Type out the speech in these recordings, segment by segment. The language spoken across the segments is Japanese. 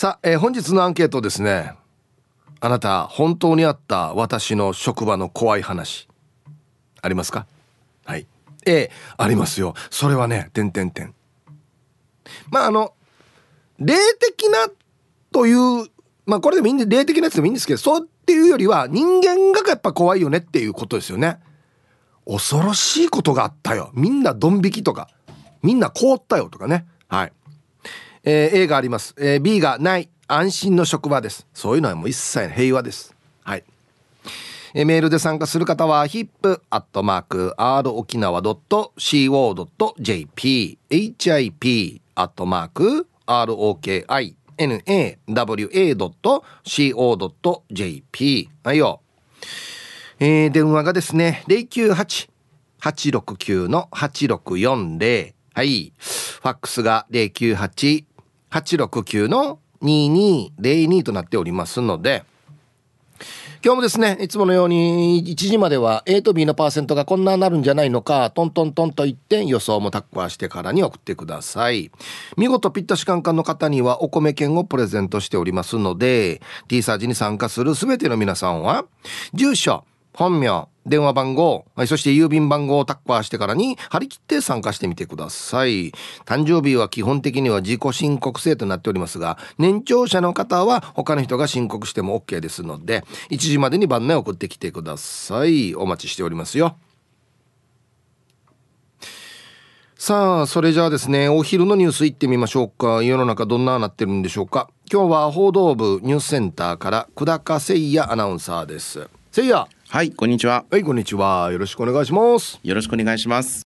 さあ、えー、本日のアンケートですね。あなた本当にあった私の職場の怖い話。ありますか？はい。A ありますよ。それはね点点点まああの霊的なというまあこれでもいいんで霊的なやつでもいいんですけどそうっていうよりは人間がやっぱ怖いよねっていうことですよね。恐ろしいことがあったよ。みんなドン引きとか。みんな凍ったよとかね。はい。えー、A があります、えー、B がない安心の職場ですそういうのはもう一切平和ですはいえメールで参加する方は hip.rokinawa.co.jp hip アットマーク ROKINAWA.CO.JP はいよ。えー、電話がですね、098-869の8640。はい。ファックスが869-2202となっておりますので、今日もですね、いつものように1時までは A と B のパーセントがこんななるんじゃないのか、トントントンと言って予想もタッカーしてからに送ってください。見事ピッタシカンカンの方にはお米券をプレゼントしておりますので、T サージに参加するすべての皆さんは、住所、本名、電話番号、はい、そして郵便番号をタッカーしてからに張り切って参加してみてください。誕生日は基本的には自己申告制となっておりますが、年長者の方は他の人が申告しても OK ですので、1時までに番内送ってきてください。お待ちしておりますよ。さあ、それじゃあですね、お昼のニュース行ってみましょうか。世の中どんななってるんでしょうか。今日は報道部ニュースセンターから久高誠也アナウンサーです。誠也。はい、こんにちは。はい、こんにちは。よろしくお願いします。よろしくお願いします。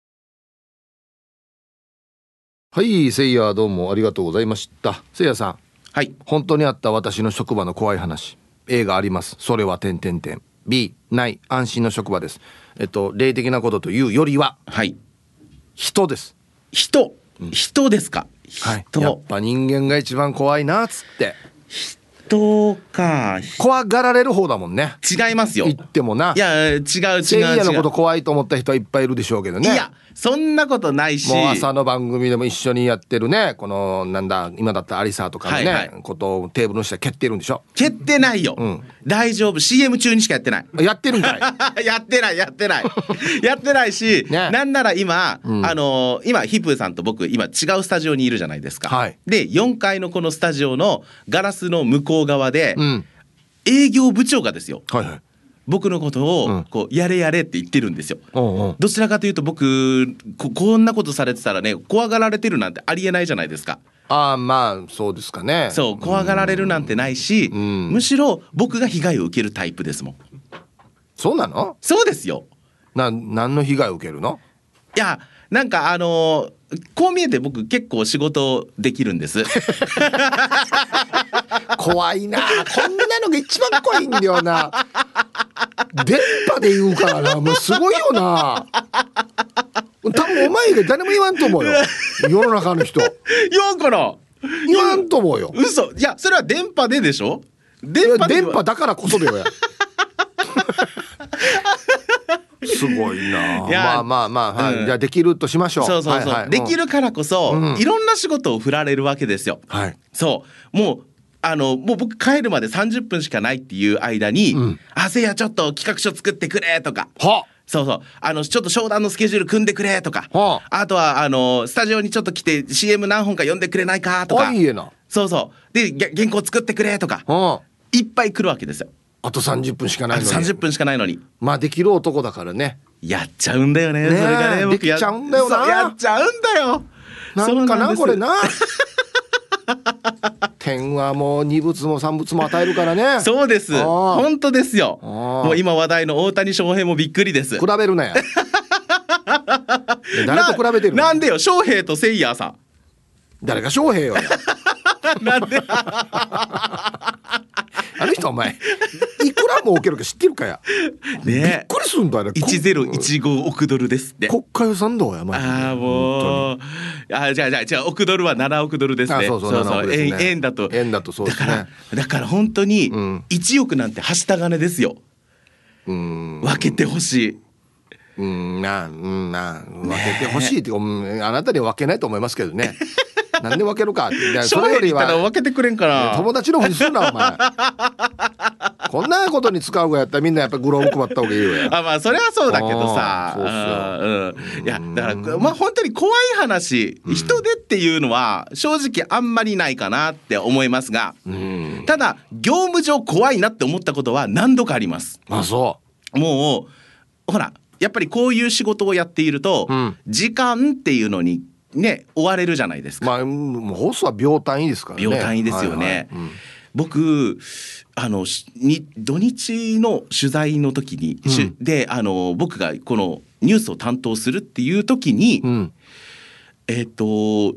はい、せいやどうもありがとうございました。せいやさん。はい。本当にあった私の職場の怖い話。A があります。それは点点点。B ない安心の職場です。えっと霊的なことというよりは、はい。人です。人、人ですか？はい。やっぱ人間が一番怖いなっつって。人か怖がられる方だもんね。違いますよ。言ってもな。いや違う違う違うのこと怖いと思った人はいっぱいいるでしょうけどね。いやそんなことないし。もう朝の番組でも一緒にやってるね。このなんだ今だったらアリサとかのね、はいはい、ことをテーブルの下蹴ってるんでしょ。蹴ってないよ、うん、大丈夫。CM 中にしかやってない。やってるんかい。やってないやってない。やってないし、ね、なんなら今、うん、あのー、今ヒップーさんと僕今違うスタジオにいるじゃないですか、はい、で4階のこのスタジオのガラスの向こう側で、うん、営業部長がですよ、はいはい僕のことをこうやれやれって言ってるんですよ。うん、どちらかというと僕ここんなことされてたらね怖がられてるなんてありえないじゃないですか。ああまあそうですかね。そう怖がられるなんてないし、うん、むしろ僕が被害を受けるタイプですもん。そうなの？そうですよ。な何の被害を受けるの？いやなんかあのこう見えて僕結構仕事できるんです。怖いな。こんなのが一番怖いんだよな。電波で言うからな。もうすごいよな。多分お前が誰も言わんと思うよ。世の中の人。言わんかな言わんと思うよ。嘘。いやそれは電波ででしょ？電波電波だからこそだよ。や すごいな。まあまあまあ、はい、うん、じゃあできるとしましょう。そうそうそう。はいはい、できるからこそ、うん、いろんな仕事を振られるわけですよ。はい。そうもうあのもう僕帰るまで30分しかないっていう間に「うん、あせいやちょっと企画書作ってくれ」とか。はそうそう。あの、ちょっと商談のスケジュール組んでくれとか。はあ、あとは、あの、スタジオにちょっと来て CM 何本か読んでくれないかとか。いい。そうそう。で、原稿作ってくれとか。はあ、いっぱい来るわけですよ。あと30分しかないのに。30分しかないのに。まあ、できる男だからね。やっちゃうんだよね。ねそれがね、できちゃうんだよな。やっちゃうんだよ。なんかな、これな。天はもう二物も三物も与えるからね。そうです。本当ですよ。もう今話題の大谷翔平もびっくりです。比べるなや。誰と比べてるなんでよ、翔平とセイヤーさん。誰が翔平よ。なんで？あの人お前いくら儲けるか知ってるかや。ねびっくりすんだね。一ゼロ一五億ドルですって。国家予算どうやああもうあじゃあじゃあじゃあ億ドルは七億ドルですね。そうそうそう、円円だと円だとそうですね。だから本当に一億なんてはした金ですよ。うん分けてほしい。うんなうんな分けてほしいってあなたには分けないと思いますけどね。なんで分けるか？それよりは分けてくれんかな友達のふりすんなお前。こんなことに使うがやったらみんなやっぱグローブ配った方がいいよ。あまあそれはそうだけどさ。うん、いやだからまあ本当に怖い話、人でっていうのは正直あんまりないかなって思いますが、ただ業務上怖いなって思ったことは何度かあります。あそう。もうほらやっぱりこういう仕事をやっていると、うん、時間っていうのにね追われるじゃないですか。まあ放送は秒単位ですからね。秒単位ですよね。はいはい。うん、僕あのに土日の取材の時に、うん、であの僕がこのニュースを担当するっていう時に、うん、えっ、ー、と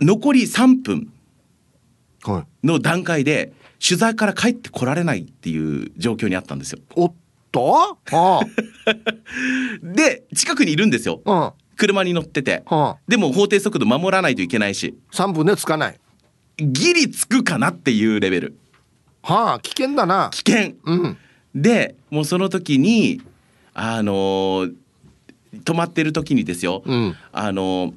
残り3分の段階で取材から帰ってこられないっていう状況にあったんですよ。おっと、はあ、で近くにいるんですよ、うん、車に乗ってて、はあ、でも法定速度守らないといけないし。3分でつかない。ギリつくかなっていうレベル。はあ危険だな。危険、うん、でもうその時にあのー、止まってる時にですよ、うん、あのー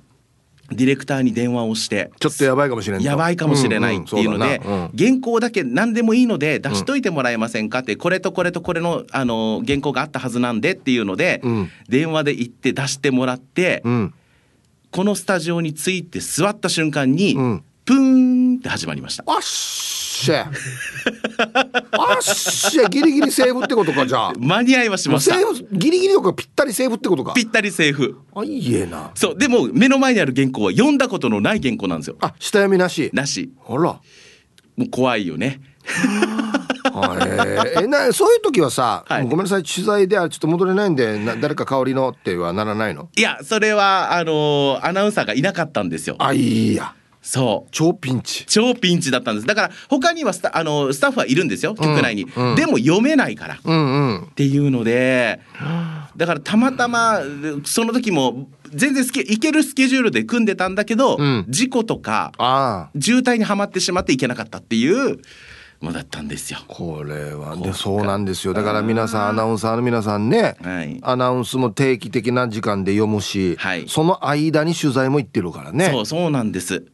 ディレクターに電話をしてちょっとやばいかもしれないやばいかもしれないっていうので、うん。うん原稿だけ何でもいいので出しといてもらえませんかって、これとこれとこれのあの原稿があったはずなんでっていうので、うん、電話で行って出してもらって、うん、このスタジオに着いて座った瞬間に、プーンって始まりました。しゃ。あっしゃ、ギリギリセーフってことか、じゃあ。間に合いはしました。セーフ、ギリギリとかぴったりセーフってことか。ぴったりセーフ。あ、いいえな。そう、でも、目の前にある原稿は読んだことのない原稿なんですよ。あ、下読みなし。なし。あら。もう怖いよね。えなそういう時はさ、はい、ごめんなさい取材ではちょっと戻れないんでな誰か香りのってはならないの？いやそれはあのー、アナウンサーがいなかったんですよあいいやそう。超ピンチ。超ピンチだったんです。だから他にはスタあのスタッフはいるんですよ。局内に、うん。うん、でも読めないから、うんうん、っていうのでだからたまたまその時も全然スケ行けるスケジュールで組んでたんだけど、うん、事故とか渋滞にはまってしまっていけなかったっていうもだったんですよ。これはでそうなんですよ。だから皆さん。アナウンサーの皆さんね、はい、アナウンスも定期的な時間で読むし、はい、その間に取材も行ってるからね。そうそうなんです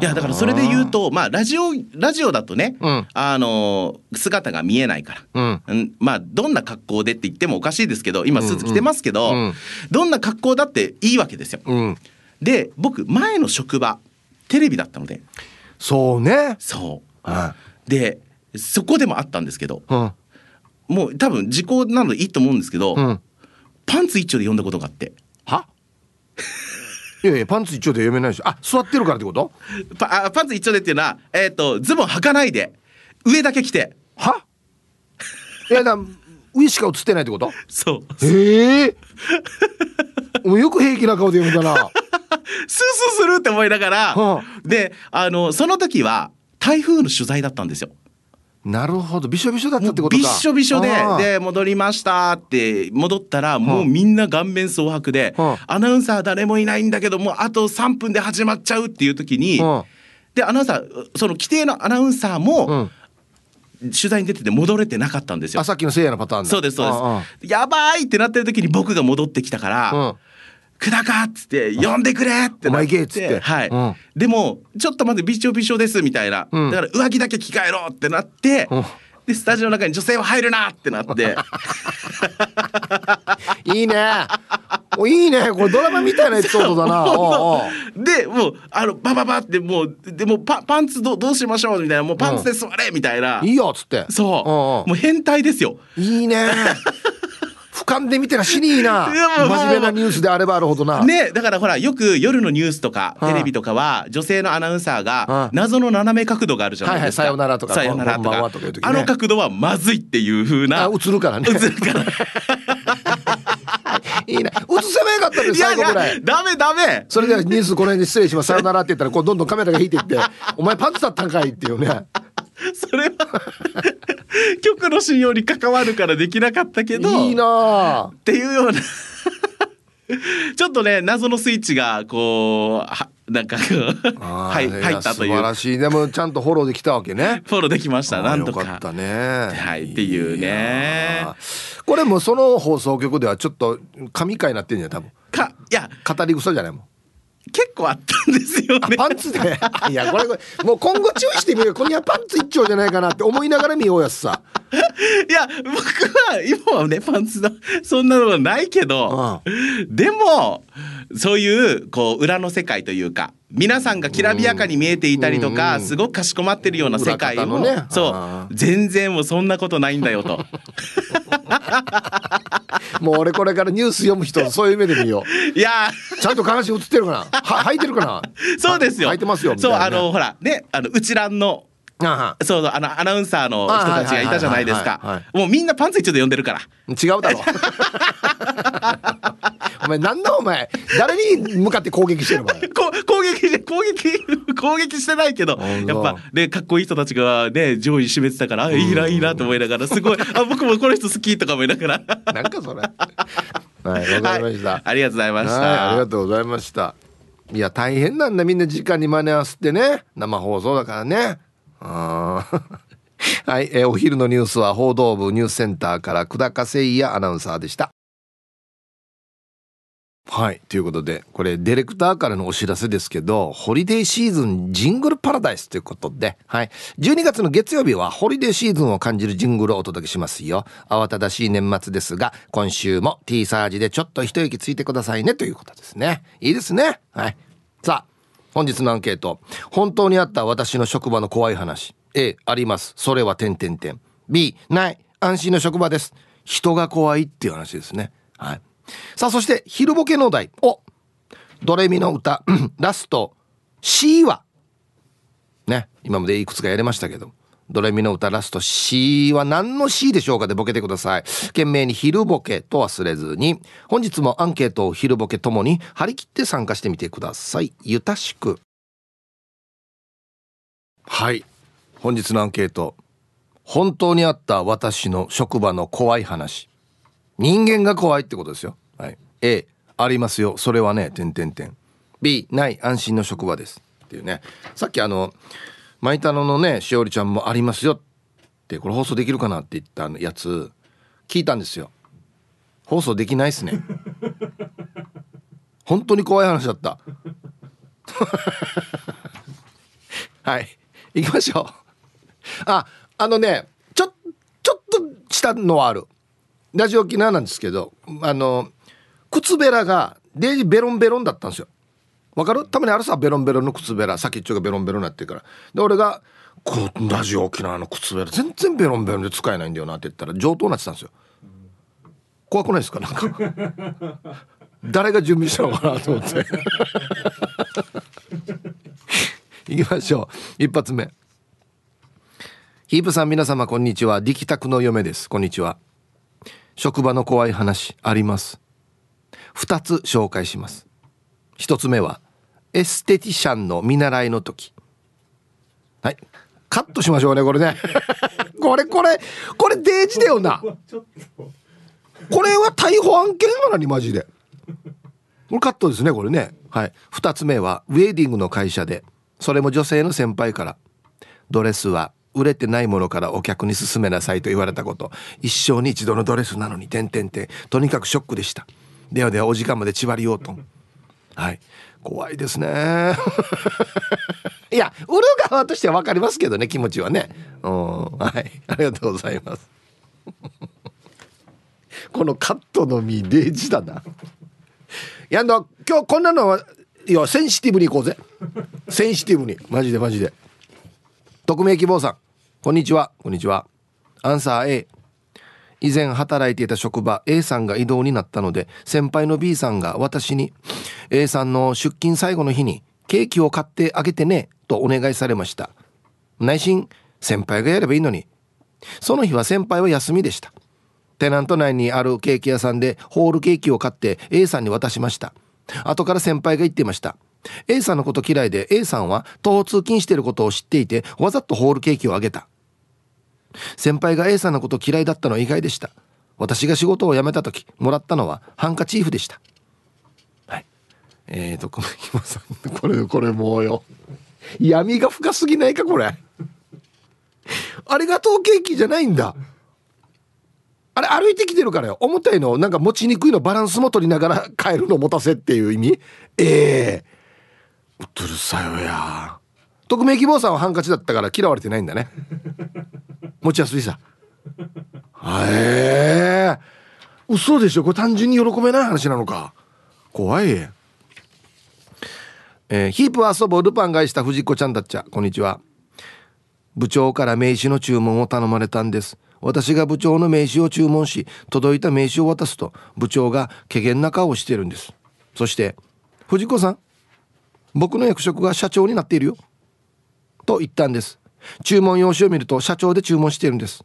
いやだからそれで言うとまあラジオラジオだとね、うん、あの姿が見えないから、うん、まあどんな格好でって言ってもおかしいですけど今スーツ着てますけど、うん。うん、どんな格好だっていいわけですよ。うん、で僕前の職場テレビだったので。そうね。そう、でそこでもあったんですけど、もう多分時効なのでいいと思うんですけど、パンツ一丁で読んだことがあって。は？いやいやパンツ一丁で読めないしあ座ってるからってこと？パパンツ一丁でっていうのは、えーと、ズボン履かないで上だけ着て。は？いやだ上しか映ってないってこと？そう。ええ。ー、もうよく平気な顔で読むかな。スースーするって思いながら、はあ、であのその時は台風の取材だったんですよなるほど。びしょびしょだったってことか。びしょびしょでで戻りましたって戻ったらもうみんな顔面蒼白で、はあ、アナウンサー誰もいないんだけどもうあと3分で始まっちゃうっていう時に、はあ、でアナウンサーその規定のアナウンサーも、取材に出てて戻れてなかったんですよ。あさっきのせいやのパターンそうですそうです。やばいってなってる時に僕が戻ってきたから、久高っつって呼んでくれってなって。って。はい、うん、でもちょっと待ってびしょびしょですみたいな、うん、だから上着だけ着替えろってなって、うん、でスタジオの中に女性は入るなってなって。いいね。おいいね。これドラマみたいなエピソードだな。でもうあのバババってもうでもパパンツどどうしましょうみたいな。もうパンツで座れみたいな、いいよっつって。そう。もう変態ですよ。いいね 俯瞰で見てらしにいな真面目なニュースであればあるほどな。ねだからほらよく夜のニュースとかテレビとかは女性のアナウンサーが謎の斜め角度があるじゃないですか、はいはい、さよならとかさよならとか、ね、あの角度はまずいっていうふうな。映るからね。映るから。いいな映せばよかったです最後ぐらい。ダメダメ。それではニュースこの辺で失礼します。さよならって言ったらこうどんどんカメラが引いていってお前パンツだったんかいっていうね それは 局の信用に関わるからできなかったけどいいなっていうような。ちょっとね謎のスイッチがこうなんかはい入ったという。素晴らしい。でもちゃんとフォローできたわけね。フォローできましたなんとか。よかったね。はいっていうね。これもその放送局ではちょっと神回になってんじゃん多分。かいや。語り草じゃないもん結構あったんですよね。パンツで？いやこれもう今後注意してみるこれはパンツ一丁じゃないかなって思いながら見ようやつさ。いや僕は今はねパンツのそんなのはないけど、うん、でもそういうこう裏の世界というか皆さんがきらびやかに見えていたりとか、すごくかしこまってるような世界を、ね、そう。全然もうそんなことないんだよと。もう俺これからニュース読む人そういう目で見よう。いや。ちゃんと話映ってるかな？は履いてるかな？そうですよ。履いてますよ、ね、そうあのほらねあの内欄のそうそうあのアナウンサーの人たちがいたじゃないですか。もうみんなパンツ一丁で呼んでるから。違う。だ ろお前なんだお前。誰に向かって攻撃してるの 攻撃攻撃攻撃してないけどやっぱねかっこいい人たちがね上位占めてたからいいないいなと思いながらすごい。あ僕もこの人好きとか思いながら。なんかそれ。はいわかりました、はい、ありがとうございました。ありがとうございました。いや大変なんだみんな時間に間に合わせてね。生放送だからねあ はい、えー、お昼のニュースは報道部ニュースセンターから久高誠也アナウンサーでした。はいということでこれディレクターからのお知らせですけどホリデーシーズンジングルパラダイスということで、はい、12月の月曜日はホリデーシーズンを感じるジングルをお届けしますよ。慌ただしい年末ですが今週も T サージでちょっと一息ついてくださいねということですね。いいですね。はい。さあ本日のアンケート。本当にあった私の職場の怖い話。A、あります。それは点点点。B、ない。安心の職場です。人が怖いっていう話ですね。はい。さあ、そして、昼ボケの題。おドレミの歌、ラスト、C は。ね。今までいくつかやりましたけど。ドレミの歌ラスト C は何の C でしょうかでボケてください。懸命に昼ボケと忘れずに、本日もアンケートを昼ボケともに張り切って参加してみてください。ゆたしく。はい。本日のアンケート。本当にあった私の職場の怖い話。人間が怖いってことですよ。はい。A、ありますよ。それはね、点点点。B、ない安心の職場です。っていうね。さっきあの、マイタロのねしおりちゃんもありますよってこれ放送できるかなって言ったやつ聞いたんですよ。放送できないっすね。本当に怖い話だった。はい。行きましょう。ああのねちょちょっとしたのはある。ラジオ沖縄なんですけどあの靴べらがデージベロンベロンだったんですよ。わかる？たまにあるさベロンベロンの靴べら先っちょがベロンベロンになってるから。で俺が「こうラジオ沖縄の靴べら全然ベロンベロンで使えないんだよな」って言ったら上等になってたんですよ。怖くないですか？なんか。誰が準備したのかなと思って。行きましょう。一発目。ヒープさん皆様こんにちは。力宅の嫁です。こんにちは。職場の怖い話あります。2つ紹介します。1つ目はエステティシャンの見習いの時。はい。カットしましょうねこれね。これこれこれデージだよな。これは逮捕案件なのにマジで。これカットですねこれね。はい。2つ目はウェディングの会社で。それも女性の先輩から。ドレスは売れてないものからお客に勧めなさいと言われたこと。一生に一度のドレスなのに点々点とにかくショックでした。ではではお時間まで縛りようと。はい。怖いですね。いや売る側としては分かりますけどね気持ちはね。うん。はい。ありがとうございます。このカットの実デージだな。やんの今日こんなのはいやセンシティブにいこうぜ。センシティブに。マジでマジで。匿名希望さん。こんにちは。こんにちは。アンサー A 以前働いていた職場 A さんが異動になったので先輩の B さんが私に A さんの出勤最後の日にケーキを買ってあげてねとお願いされました。内心先輩がやればいいのに。その日は先輩は休みでした。テナント内にあるケーキ屋さんでホールケーキを買って A さんに渡しました。後から先輩が言っていました。A さんのこと嫌いで A さんは徒歩通勤していることを知っていてわざとホールケーキをあげた。先輩が A さんのこと嫌いだったのは意外でした。私が仕事を辞めた時もらったのはハンカチーフでした。はい。えーとこのひもさんこれこれもうよ。闇が深すぎないかこれ。ありがとうケーキじゃないんだ。あれ歩いてきてるからよ。重たいのなんか持ちにくいのバランスも取りながら帰るの持たせっていう意味。ええ。うっとるさよや。匿名希望さんはハンカチだったから嫌われてないんだね。持ちやすいさ。へえ嘘でしょ？これ単純に喜べない話なのか。怖い。えー、ヒープ遊ぼうルパンがした藤子ちゃんだっちゃ。こんにちは。部長から名刺の注文を頼まれたんです。私が部長の名刺を注文し届いた名刺を渡すと部長が怪げな顔をしてるんです。そして「藤子さん僕の役職が社長になっているよ」と言ったんです。注文用紙を見ると社長で注文しているんです。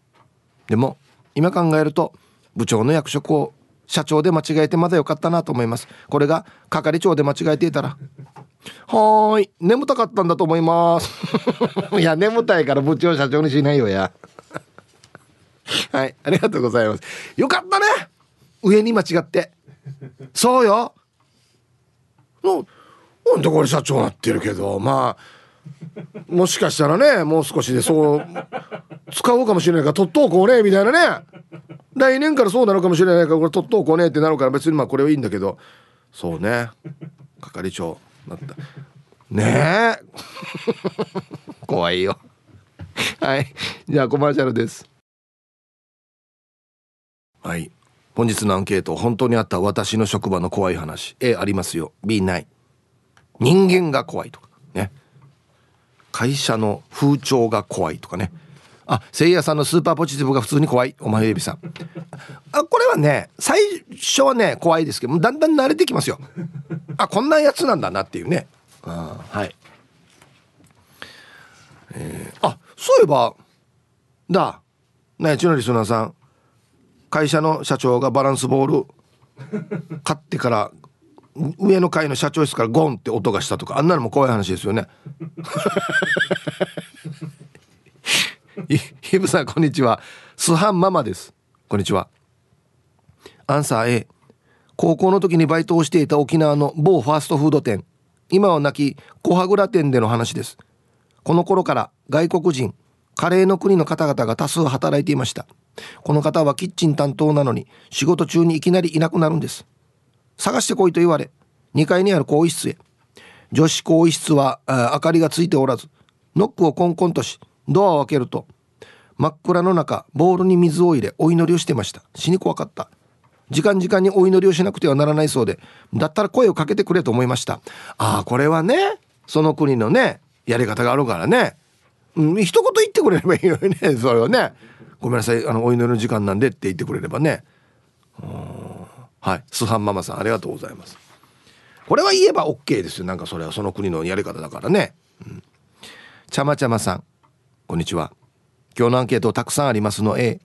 でも今考えると部長の役職を社長で間違えてまだよかったなと思います。これが係長で間違えていたらはい眠たかったんだと思います。いや眠たいから部長社長にしないよや。はいありがとうございます。よかったね！上に間違って。そうよ。なんでこれ社長なってるけど。まあもしかしたらねもう少しでそう使おうかもしれないから取っとこうねみたいなね。来年からそうなるかもしれないからこれ取っとこうねってなるから別にまあこれはいいんだけど。そうね。係長なった。ねえ。怖いよ。はい。じゃあコマーシャルです。はい。本日のアンケート本当にあった私の職場の怖い話。A ありますよ。B ない人間が怖いとか。会社の風潮が怖いとかね。あせいやさんのスーパーポジティブが普通に怖い。お前エビさん。あこれはね最初はね怖いですけどだんだん慣れてきますよ。あこんなやつなんだなっていうね。あはい。えー、あそういえばだねちのリスナーさん会社の社長がバランスボール買ってから上の階の社長室からゴンって音がしたとかあんなのも怖い話ですよね。ひぶさんこんにちは。スハンママです。こんにちは。アンサー A 高校の時にバイトをしていた沖縄の某ファーストフード店。今は亡き小羽倉店での話です。この頃から外国人カレーの国の方々が多数働いていました。この方はキッチン担当なのに仕事中にいきなりいなくなるんです。探してこいと言われ2階にある更衣室へ。女子更衣室は明かりがついておらずノックをコンコンとしドアを開けると真っ暗の中ボールに水を入れお祈りをしてました。死に怖かった。時間時間にお祈りをしなくてはならないそうでだったら声をかけてくれと思いました。ああこれはねその国のねやり方があるからね。うん、一言言ってくれればいいのにねそれはね。ごめんなさいあのお祈りの時間なんでって言ってくれればね。はい。スハンママさんありがとうございます。これは言えば OK ですよ。なんかそれはその国のやり方だからね、うん、ちゃまちゃまさんこんにちは。今日のアンケートたくさんありますの A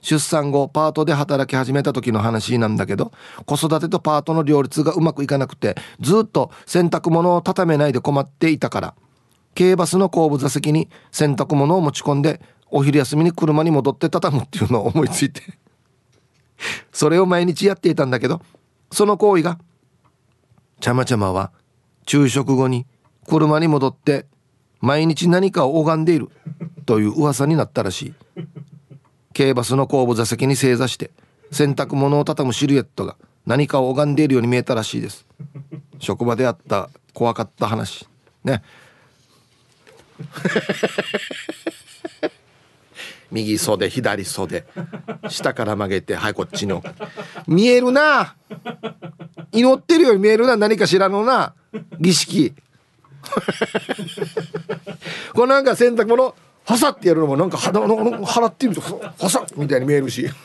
出産後パートで働き始めた時の話なんだけど子育てとパートの両立がうまくいかなくてずっと洗濯物を畳めないで困っていたから軽バスの後部座席に洗濯物を持ち込んでお昼休みに車に戻って畳むっていうのを思いついて。それを毎日やっていたんだけどその行為がちゃまちゃまは昼食後に車に戻って毎日何かを拝んでいるという噂になったらしい。軽バスの後部座席に正座して洗濯物を畳むシルエットが何かを拝んでいるように見えたらしいです。職場であった怖かった話。ね。右袖左袖。下から曲げてはいこっちの。見えるな。祈ってるように見えるな。何かしらのな。儀式。これなんか洗濯物はさってやるのもなんか肌の払ってみるとはさみたいに見えるし。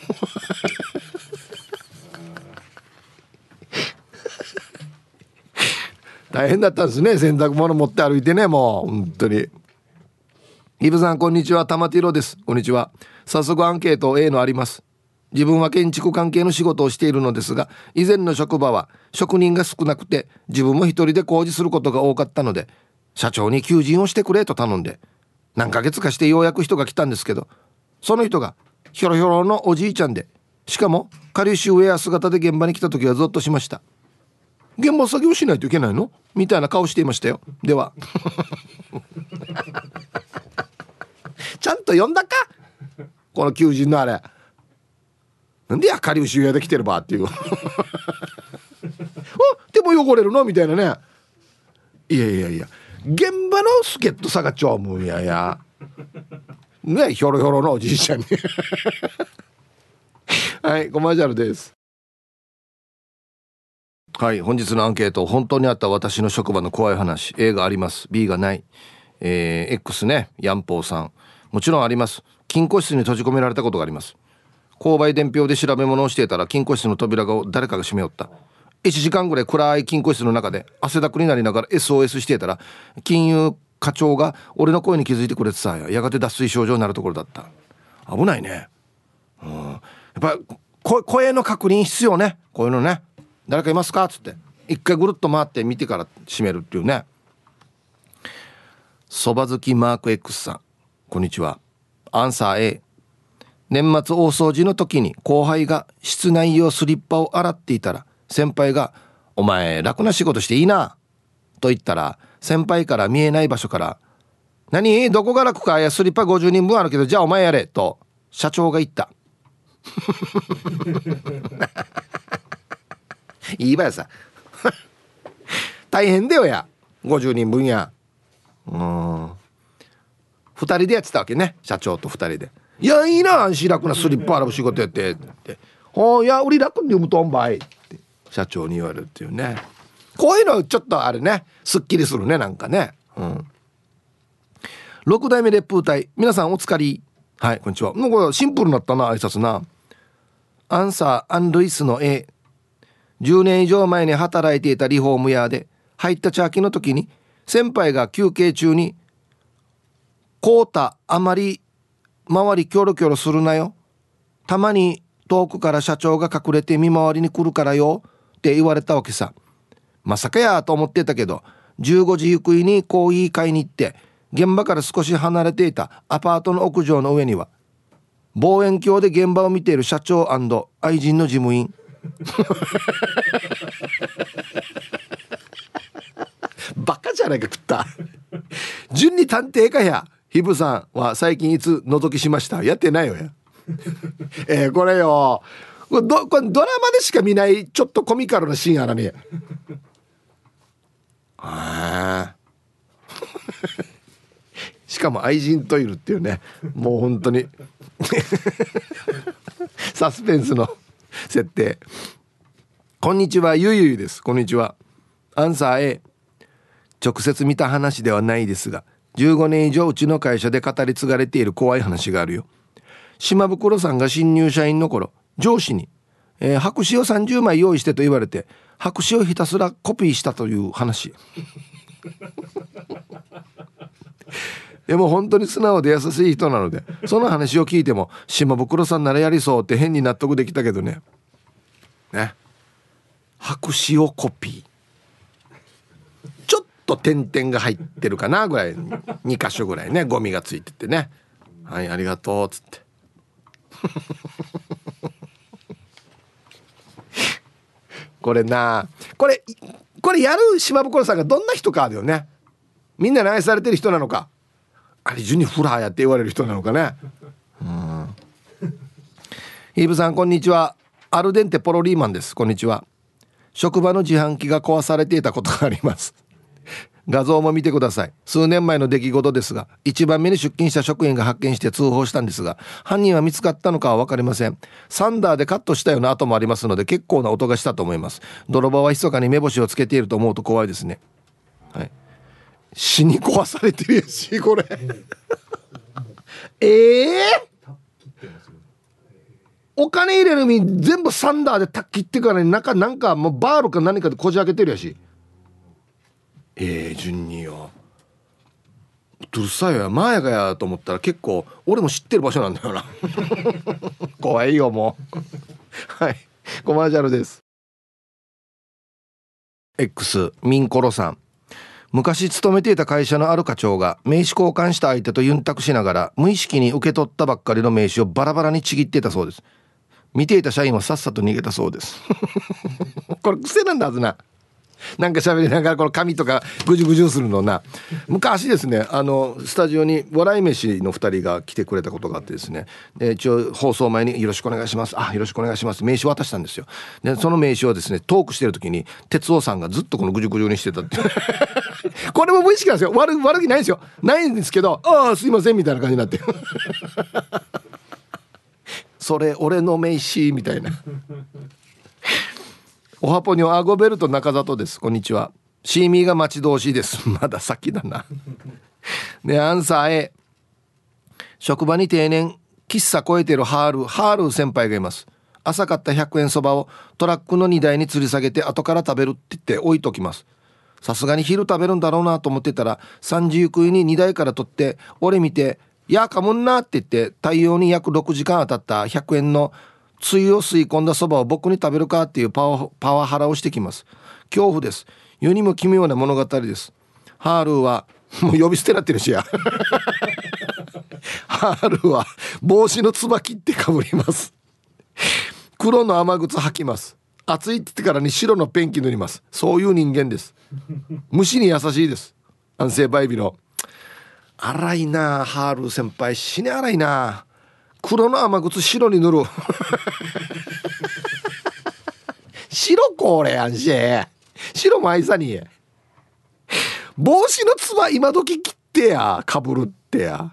大変だったんですね。洗濯物持って歩いてねもう本当に。イブさんこんにちは。玉ティロです。こんにちは。早速アンケート A のあります。自分は建築関係の仕事をしているのですが以前の職場は職人が少なくて自分も一人で工事することが多かったので社長に求人をしてくれと頼んで何ヶ月かしてようやく人が来たんですけどその人がひょろひょろのおじいちゃんでしかもカリウシウェア姿で現場に来た時はゾッとしました。現場作業しないといけないの？みたいな顔していましたよ。では。ちゃんと読んだか？この求人のあれ。なんでやかり牛屋で来てるばっていう。あでも汚れるの？みたいなね。いやいやいや。現場の助っ人さがちょうむんやや。ねひょろひょろのおじいちゃんに。はいコマーシャルです。はい本日のアンケート本当にあった私の職場の怖い話。A があります。B がない。えー、X ね。ヤンポーさん。もちろんあります。金庫室に閉じ込められたことがあります。購買伝票で調べ物をしていたら金庫室の扉が誰かが閉めよった。1時間ぐらい暗い金庫室の中で汗だくになりながら SOS していたら金融課長が俺の声に気づいてくれてさや。がて脱水症状になるところだった。危ないね。うん。やっぱ声の確認必要ね。こういうのね。誰かいますか？っつって。一回ぐるっと回って見てから閉めるっていうね。そば好きマーク X さん。こんにちは。アンサー A 年末大掃除の時に後輩が室内用スリッパを洗っていたら先輩が「お前楽な仕事していいな」と言ったら先輩から見えない場所から「何？どこが楽か？やスリッパ50人分あるけどじゃあお前やれ」と社長が言った。いいわよさ。大変だよや。50人分や。うん2人でやってたわけね。社長と2人で「いやいいな安心楽なスリッパ洗う仕事やって」って「ほいや売り楽に読むとんばい」って。社長に言われるっていうね。こういうのちょっとあれね。すっきりするねなんかね。うん。6代目烈風隊皆さんおつかりはいこんにちは。もうこれシンプルになったな挨拶な。アンサー・アン・ルイスの A 10年以上前に働いていたリフォーム屋で入った茶器の時に先輩が休憩中に「こうたあまり周りキョロキョロするなよ。たまに遠くから社長が隠れて見回りに来るからよ」って言われたわけさ。まさかやと思ってたけど15時ゆくいにコーヒー買いに行って現場から少し離れていたアパートの屋上の上には望遠鏡で現場を見ている社長愛人の事務員。バカじゃないか食った。順に探偵かや。ヒブさんは最近いつ覗きしました？やってないよや。えー、これよ。これドこれドラマでしか見ないちょっとコミカルなシーンあらねあ しかも愛人といるっていうね。もう本当に。サスペンスの設定。こんにちはゆゆゆです。こんにちは。アンサー A 直接見た話ではないですが15年以上うちの会社で語り継がれている怖い話があるよ。島袋さんが新入社員の頃上司に、えー、白紙を30枚用意してと言われて白紙をひたすらコピーしたという話。でも本当に素直で優しい人なのでその話を聞いても島袋さんならやりそうって変に納得できたけどね。ね。白紙をコピー。と点々が入ってるかなぐらい。2箇所ぐらいね。ゴミがついててね。はいありがとうっつって。これな。これこれやる島袋さんがどんな人かだよね。みんなに愛されてる人なのか。あれジュニフラーやって言われる人なのかね。うん。ヒーブさんこんにちは。アルデンテポロリーマンです。こんにちは。職場の自販機が壊されていたことがあります。画像も見てください。数年前の出来事ですが1番目に出勤した職員が発見して通報したんですが犯人は見つかったのかは分かりません。サンダーでカットしたような跡もありますので結構な音がしたと思います。泥棒は密かに目星をつけていると思うと怖いですね。はい。死に壊されてるやしこれ。え えー、お金入れるみ全部サンダーでタッ切ってからに中なんかもうバールか何かでこじ開けてるやしええー、順によ。うるさいよ前がやと思ったら結構俺も知ってる場所なんだよな。怖いよもう。はい。コマーシャルです。X ミンコロさん。昔勤めていた会社のある課長が名刺交換した相手とユンタクしながら無意識に受け取ったばっかりの名刺をバラバラにちぎっていたそうです。見ていた社員はさっさと逃げたそうです。これ癖なんだはずななんか喋りながらこの髪とかぐじゅぐじゅするのな。昔ですねあのスタジオに笑い飯の2人が来てくれたことがあってですね。一応放送前に「よろしくお願いします」「あよろしくお願いします」名刺渡したんですよ。でその名刺をですねトークしてる時に哲夫さんがずっとこのぐじゅぐじゅにしてたって これも無意識なんですよ。悪悪気ないんですよ。ないんですけど「ああすいません」みたいな感じになって。それ俺の名刺みたいな。おはぽにアゴベルト中里です。こんにちは。シーミーが待ち遠しいです。まだ先だな。ねアンサー A 職場に定年。喫茶超えてるハール。ハール先輩がいます。朝買った100円そばをトラックの荷台に吊り下げて後から食べるって言って置いときます。さすがに昼食べるんだろうなと思ってたら3時ゆくいに荷台から取って俺見て「やかもんな」って言って太陽に約6時間当たった100円のつゆを吸い込んだそばを僕に食べるかっていうパワパワハラをしてきます。恐怖です。世にも奇妙な物語です。ハールはもう呼び捨てなってるしや。ハールは帽子のつば切ってかぶります。黒の雨靴履きます。暑いって言ってからに白のペンキ塗ります。そういう人間です。虫に優しいです。安静バイビの。荒いなハール先輩。死ね荒いな。黒の雨靴白に塗る。白これやんし。白も愛さに。帽子のつば今時切ってや。かぶるってや。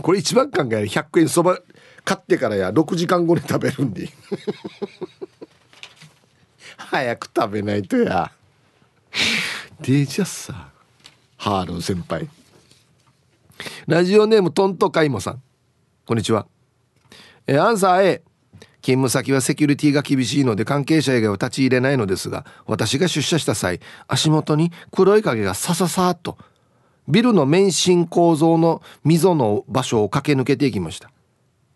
これ一番考える。100円そば買ってからや。6時間後に食べるんで。早く食べないとや。でじゃさ。ハール先輩。ラジオネームトントカイモさん。こんにちは。えアンサー A 勤務先はセキュリティが厳しいので関係者以外は立ち入れないのですが私が出社した際足元に黒い影がさささっとビルの免震構造の溝の場所を駆け抜けていきました。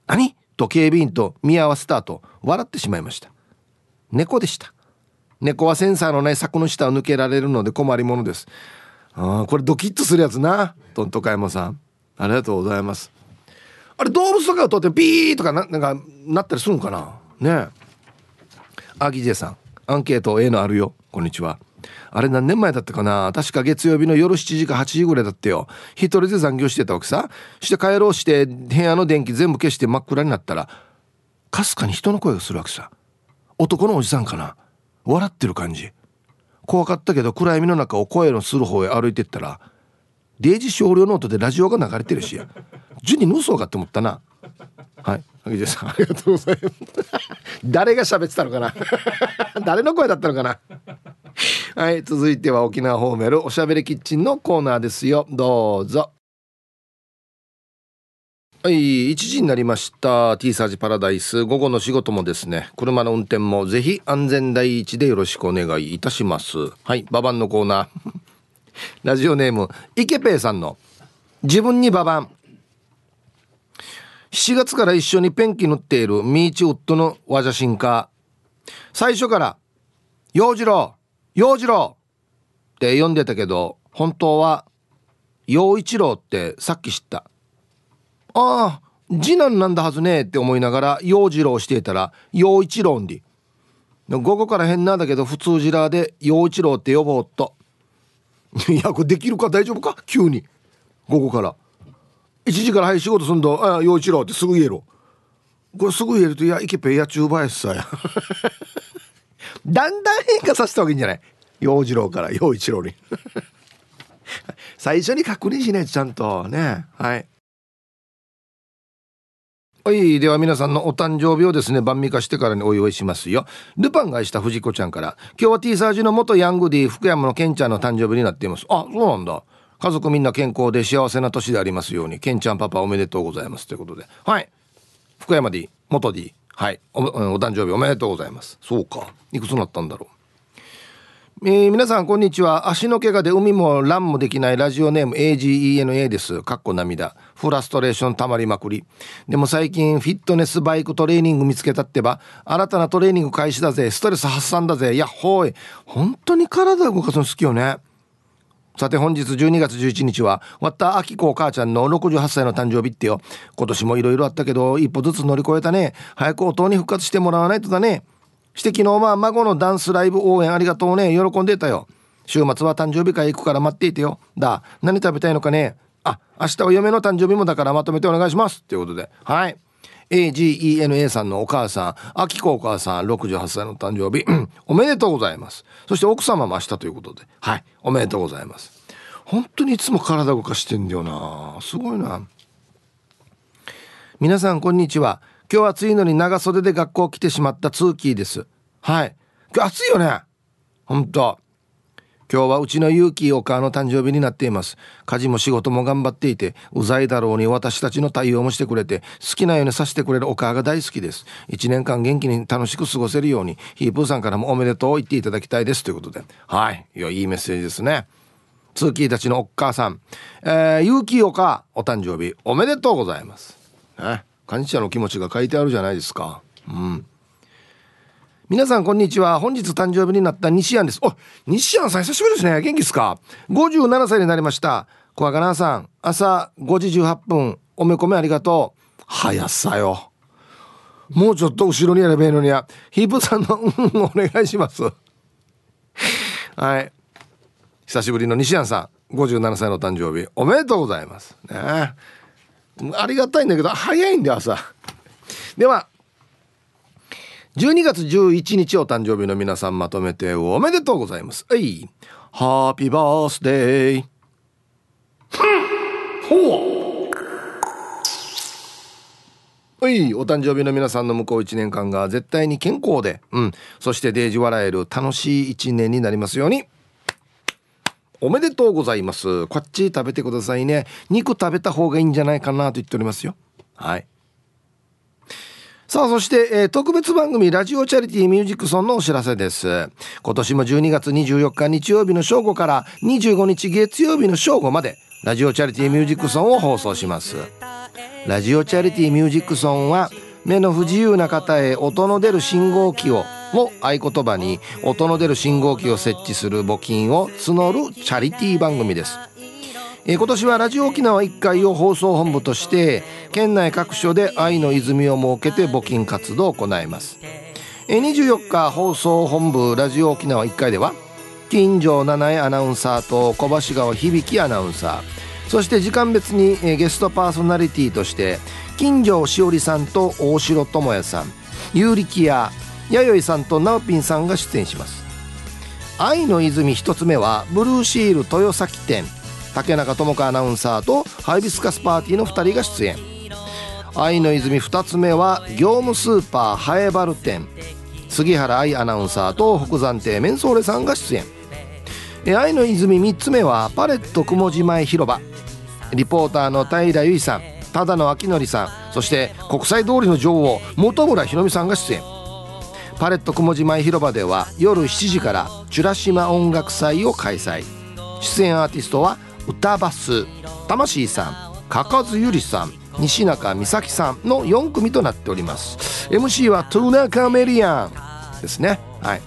何？と警備員と見合わせた後笑ってしまいました。猫でした。猫はセンサーのない柵の下を抜けられるので困りものです。ああこれドキッとするやつな。トントカイモさん。ありがとうございます。あれ動物とかを通ってピーとかななんかなったりするんかな？ねアギジェさんアンケート A のあるよ。こんにちは。あれ何年前だったかな？確か月曜日の夜7時か8時ぐらいだったよ。一人で残業してたわけさして帰ろうして部屋の電気全部消して真っ暗になったらかすかに人の声がするわけさ。男のおじさんかな？笑ってる感じ。怖かったけど暗闇の中を声のする方へ歩いてったらデイジ少量ノートでラジオが流れてるしジュニ盗そうかって思ったな。はい。萩ジさんありがとうございます。誰が喋ってたのかな。誰の声だったのかな。はい続いては沖縄ホーメルおしゃべりキッチンのコーナーですよ。どうぞ。はい1時になりました。T サージパラダイス。午後の仕事もですね。車の運転もぜひ安全第一でよろしくお願いいたします。はいババンのコーナー。ラジオネームイケペイさんの自分にババン。7月から一緒にペンキ塗っているミーチウッドの和写真家最初から「洋次郎洋次郎!」って呼んでたけど本当は「洋一郎」ってさっき知った。ああ次男なんだはずねって思いながら洋次郎していたら洋一郎んで午後から変なんだけど普通ジラーで洋一郎って呼ぼうっと。いやこれできるか大丈夫か急に。午後から。1時からはい仕事すんどあ陽一郎ってすぐ言えろこれすぐ言えるといやいけぺやちゅうばやしさやだんだん変化させた方がいいんじゃない陽次郎から陽一郎に最初に確認しないとちゃんとねはいはい。では皆さんのお誕生日をですね、晩味化してからにお祝いしますよ。ルパンが愛した藤子ちゃんから、今日は T サージの元ヤングディ福山のケンちゃんの誕生日になっています。あ、そうなんだ。家族みんな健康で幸せな年でありますように、ケンちゃんパパおめでとうございます。ということで。はい。福山 D、元 D。はいお。お誕生日おめでとうございます。そうか。いくつになったんだろう。えー、皆さんこんにちは足の怪我で海も乱もできないラジオネーム AGENA ですかっこ涙フラストレーションたまりまくりでも最近フィットネスバイクトレーニング見つけたってば新たなトレーニング開始だぜストレス発散だぜやっほーい本当に体動かすの好きよねさて本日12月11日はわったあきこお母ちゃんの68歳の誕生日ってよ。今年もいろいろあったけど一歩ずつ乗り越えたね。早く音に復活してもらわないとだね。して昨日は孫のダンスライブ応援ありがとうね。喜んでたよ。週末は誕生日会行くから待っていてよ。だ何食べたいのかね。あ明日は嫁の誕生日もだからまとめてお願いします。っていうことで。はい。AGENA さんのお母さん、あきこお母さん、68歳の誕生日、おめでとうございます。そして奥様も明日ということで、はい、おめでとうございます。本当にいつも体動かしてんだよなすごいな。皆さん、こんにちは。今日暑いのに長袖で学校来てしまったツーキーです。はい。今日暑いよね。本当今日はうちの勇気お母の誕生日になっています。家事も仕事も頑張っていてうざいだろうに私たちの対応もしてくれて好きなようにさせてくれるお母が大好きです。1年間元気に楽しく過ごせるようにヒープーさんからもおめでとう言っていただきたいです。ということで。はい。いやいいメッセージですね。ツーキーたちのお母さん、えー、勇気お母お誕生日おめでとうございます。ね。感謝の気持ちが書いてあるじゃないですか。うん。皆さんこんにちは。本日誕生日になった西安です。お西安さん久しぶりですね。元気ですか？57歳になりました。小若菜さん朝5時18分おめこめありがとう。早さよ。もうちょっと後ろにやればいいのにや。ヒープさんのお願いします。はい。久しぶりの西安さん57歳の誕生日おめでとうございます。ね。ありがたいんだけど早いんだよ朝。では12月11日お誕生日の皆さんまとめておめでとうございます。はい。ハッピーバースデー。ほう。はい。お誕生日の皆さんの向こう1年間が絶対に健康で、うん。そしてデージ笑える楽しい1年になりますように。おめでとうございます。こっち食べてくださいね。肉食べた方がいいんじゃないかなと言っておりますよ。はい。さあそして、えー、特別番組ラジオチャリティーミュージックソンのお知らせです。今年も12月24日日曜日の正午から25日月曜日の正午までラジオチャリティーミュージックソンを放送します。ラジオチャリティーミュージックソンは目の不自由な方へ音の出る信号機をを合言葉に音の出る信号機を設置する募金を募るチャリティー番組です。えー、今年はラジオ沖縄1回を放送本部として県内各所で愛の泉を設けて募金活動を行います、えー、24日放送本部ラジオ沖縄1回では金城七重アナウンサーと小橋川響アナウンサーそして時間別に、ゲストパーソナリティとして金城しおりさんと大城智也さん有力や弥生さんと直ピンさんが出演します。愛の泉1つ目はブルーシール豊崎店。竹中智香アナウンサーとハイビスカスパーティーの2人が出演。愛の泉2つ目は業務スーパーハエバル店。杉原愛アナウンサーと北山亭メンソーレさんが出演。愛の泉3つ目はパレット雲寺前広場。リポーターの平由衣さん忠野明則さんそして国際通りの女王本村ひろみさんが出演。パレット雲寺前広場では夜7時からチュラシマ音楽祭を開催。出演アーティストは歌バス魂さんかかずゆりさん西中美咲さんの4組となっております。MC はトゥーナカメリアンですね。はい。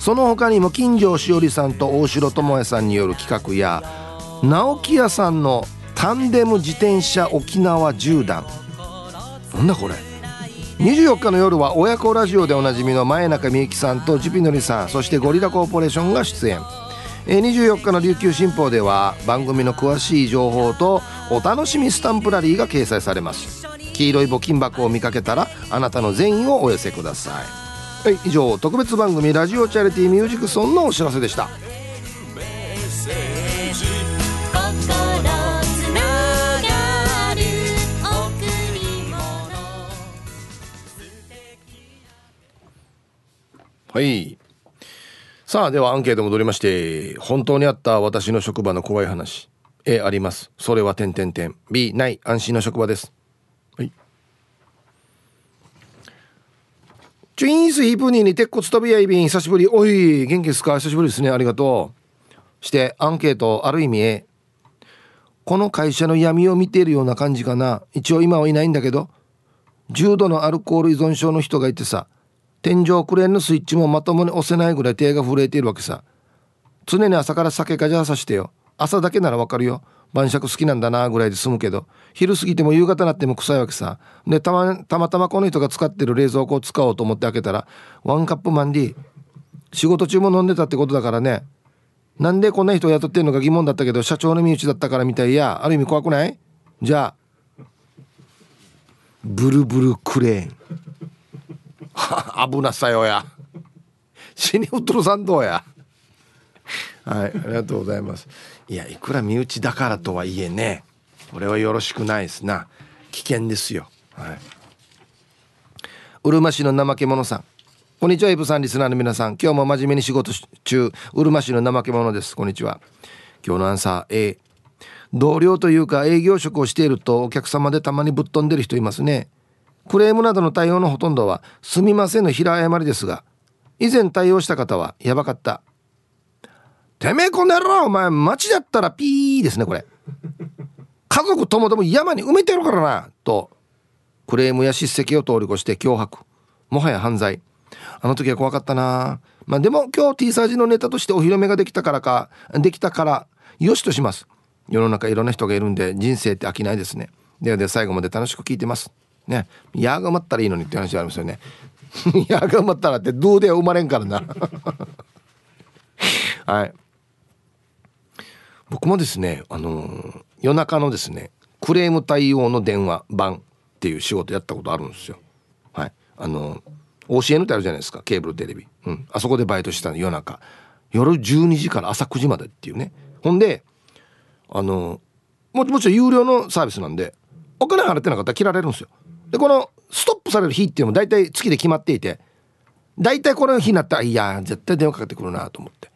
その他にも金城しおりさんと大城智也さんによる企画や直木屋さんのタンデム自転車沖縄縦断なんだこれ。24日の夜は親子ラジオでおなじみの前中みゆきさんとジュピノリさんそしてゴリラコーポレーションが出演。24日の琉球新報では番組の詳しい情報とお楽しみスタンプラリーが掲載されます。黄色い募金箱を見かけたらあなたの善意をお寄せください。はい以上特別番組ラジオチャリティーミュージックソンのお知らせでした。はいさあではアンケート戻りまして本当にあった私の職場の怖い話。A あります。それは点点点。B ない。安心の職場です。はい。チュインスヒープニーに鉄骨飛びやいびん久しぶり。おい元気ですか？久しぶりですね。ありがとう。してアンケートある意味 A この会社の闇を見ているような感じかな。一応今はいないんだけど重度のアルコール依存症の人がいてさ天井クレーンのスイッチもまともに押せないぐらい手が震えているわけさ。常に朝から酒かじゃさしてよ。朝だけならわかるよ。晩酌好きなんだなぐらいで済むけど。昼過ぎても夕方になっても臭いわけさ。でたまたまたまこの人が使ってる冷蔵庫を使おうと思って開けたらワンカップマンディ仕事中も飲んでたってことだからね。なんでこんな人を雇ってんのか疑問だったけど社長の身内だったからみたいや。ある意味怖くない？じゃあブルブルクレーン。危なさよや。死にうとるさんどうや。はいありがとうございます。いやいくら身内だからとはいえねこれはよろしくないですな。危険ですよ。はい。うるま市の怠け者さん。こんにちはイブさんリスナーの皆さん。今日も真面目に仕事中。うるま市の怠け者です。こんにちは。今日のアンサー A 同僚というか営業職をしているとお客様でたまにぶっ飛んでる人いますね。クレームなどの対応のほとんどはすみませんの平謝りですが以前対応した方はやばかった。てめえこの野郎お前街だったらピーですねこれ。家族ともども山に埋めてるからなとクレームや叱責を通り越して脅迫。もはや犯罪。あの時は怖かったな。まあでも今日 T サージのネタとしてお披露目ができたからかできたからよしとします。世の中いろんな人がいるんで人生って飽きないですね。ではでは最後まで楽しく聞いてます。ね。やがまったらいいのにって話ありますよね。やがまったらってどうで生まれんからな。はい。僕もですねあのー、夜中のですねクレーム対応の電話番っていう仕事やったことあるんですよ。はい。あのー OCN ってあるじゃないですかケーブルテレビ、うん、あそこでバイトしたの夜中。夜12時から朝9時までっていうね。ほんであのももちろん有料のサービスなんでお金払ってなかったら切られるんですよ。でこのストップされる日っていうのも大体月で決まっていて大体この日になったらいや絶対電話かかってくるなと思って。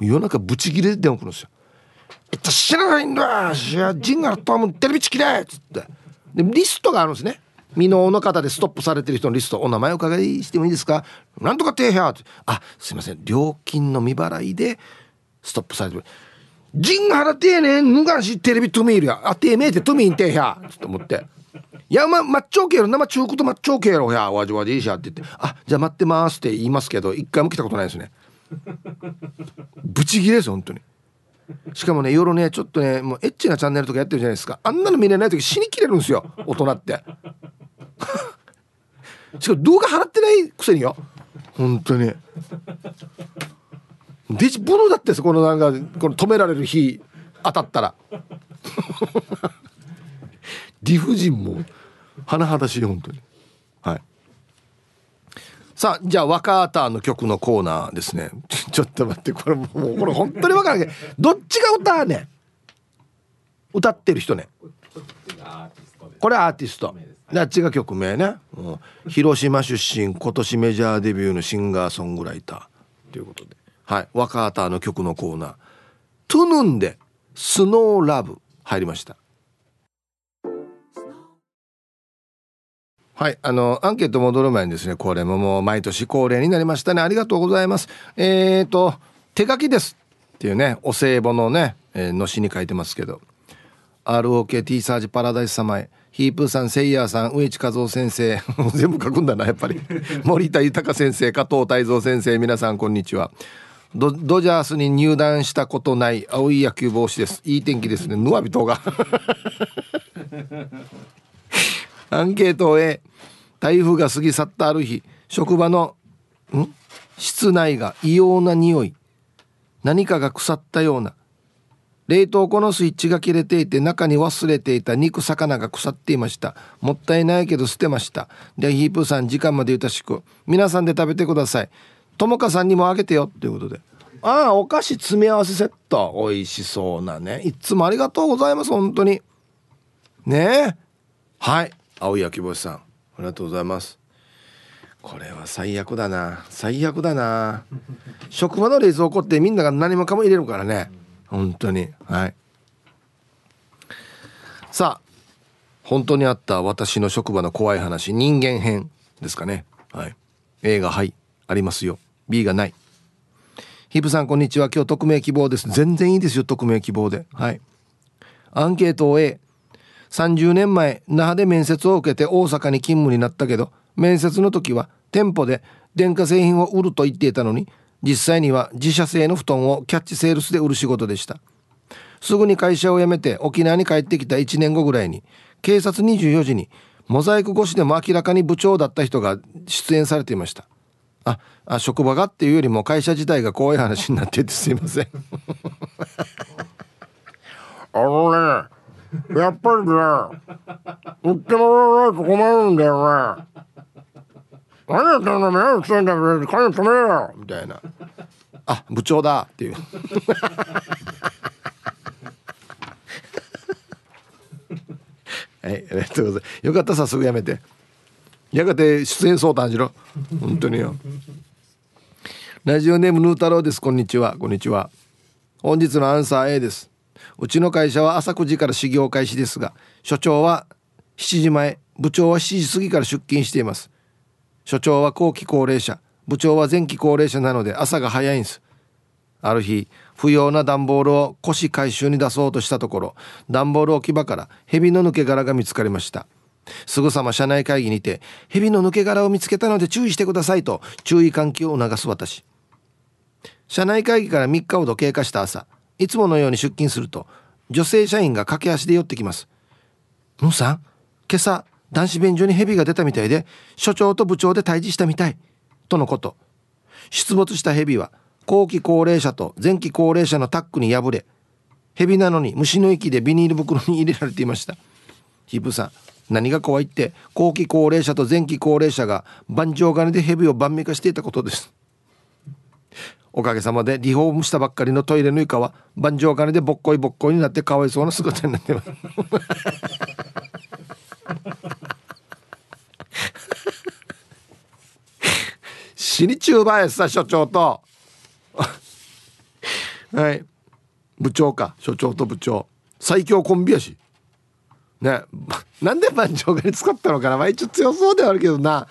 夜中ブチギレで電話来るんですよ「えっと知らないんだ。いやジンガルともテレビチキれ!」っつって。でリストがあるんですね。未納の方でストップされてる人のリストお名前お伺いしてもいいですか。なんとか停車あすいません。料金の未払いでストップされてる。ジン払ってえねん。ぬがしテレビトゥミールや。あてえめえてトゥミン停車ちょっと思って。いやまマッチョーケーロ生中古とマッチョーケーロやわじわじいしゃって言ってあじゃあ待ってますって言いますけど一回も来たことないですね。ブチギレです本当に。しかもね夜ねちょっとねもうエッチなチャンネルとかやってるじゃないですか。あんなの見れない時死にきれるんですよ大人って。しかも動画払ってないくせによ。本当に。デジブルだってそこのなんかこの止められる日当たったら。理不尽も甚だしい本当に。はい。さあじゃあ若ーターの曲のコーナーですね。ちょっと待ってこれもうこれ本当に分からないどっちが歌うねん。歌ってる人ね。これアーティスト。あっちが曲名ね、うん、広島出身今年メジャーデビューのシンガーソングライター。ということで。はい。若ーターの曲のコーナー「トゥヌンでスノーラブ」入りましたはい。あの、アンケート戻る前にですね、これももう毎年恒例になりましたね。ありがとうございます。えっ、ー、と、手書きですっていうね、お歳暮のね、えー、のしに書いてますけど、ROKT サージパラダイス様へ、ヒープーさん、セイヤーさん、植地和夫先生、全部書くんだな、やっぱり。森田豊先生、加藤泰造先生、皆さん、こんにちは。ドドジャースに入団したことない青い野球帽子です。いい天気ですね。ヌアビトが。アンケートへ台風が過ぎ去ったある日職場のん？室内が異様な匂い。何かが腐ったような。冷凍庫のスイッチが切れていて中に忘れていた肉魚が腐っていました。もったいないけど捨てました。でヒープーさん時間までゆたしく皆さんで食べてください。ともかさんにもあげてよ。ということで。ああお菓子詰め合わせセット。美味しそうなね。いつもありがとうございます本当に。ねえ。はい。青い焼き星さん。りがとうございます。これは最悪だな。最悪だな。職場の冷蔵庫ってみんなが何もかも入れるからね。本当に。はい。さあ本当にあった私の職場の怖い話人間編ですかね。はい。A がはい。ありますよ。B がない。ヒブさんこんにちは。今日匿名希望です。全然いいですよ匿名希望で。はい。アンケートを A 30年前那覇で面接を受けて大阪に勤務になったけど面接の時は店舗で電化製品を売ると言っていたのに実際には自社製の布団をキャッチセールスで売る仕事でした。すぐに会社を辞めて沖縄に帰ってきた1年後ぐらいに警察24時にモザイク越しでも明らかに部長だった人が出演されていました。ああ職場がっていうよりも会社自体が怖い話になっててすいませんあのねやっぱりね売ってもらわないと困るんだよね。何やってんの目をついんだよ金止めよみたいな。あ部長だ。っていう。はいありがとうございます。よかったさすぐやめて。やがて出演相談しろ。本当によ。ラジオネームヌー太郎です。こんにちは。こんにちは。本日のアンサー A です。うちの会社は朝9時から始業開始ですが所長は7時前部長は7時過ぎから出勤しています。所長は後期高齢者部長は前期高齢者なので朝が早いんです。ある日不要な段ボールを腰回収に出そうとしたところ段ボール置き場から蛇の抜け殻が見つかりました。すぐさま社内会議にて蛇の抜け殻を見つけたので注意してくださいと注意喚起を促す私。社内会議から3日ほど経過した朝いつものように出勤すると女性社員が駆け足で寄ってきます「ムーさん今朝男子便所に蛇が出たみたいで所長と部長で退治したみたい」とのこと。出没した蛇は後期高齢者と前期高齢者のタックに破れ蛇なのに虫の息でビニール袋に入れられていましたヒップさん何が怖いって後期高齢者と前期高齢者が盤上金で蛇を晩味化していたことです。おかげさまでリフォームしたばっかりのトイレの床は盤上金でぼっこいぼっこいになってかわいそうな姿になってます。死に中ばやさ所長と。はい。部長か所長と部長。最強コンビやし。ね。なんで盤上金使ったのかな。まあ一応強そうではあるけどな。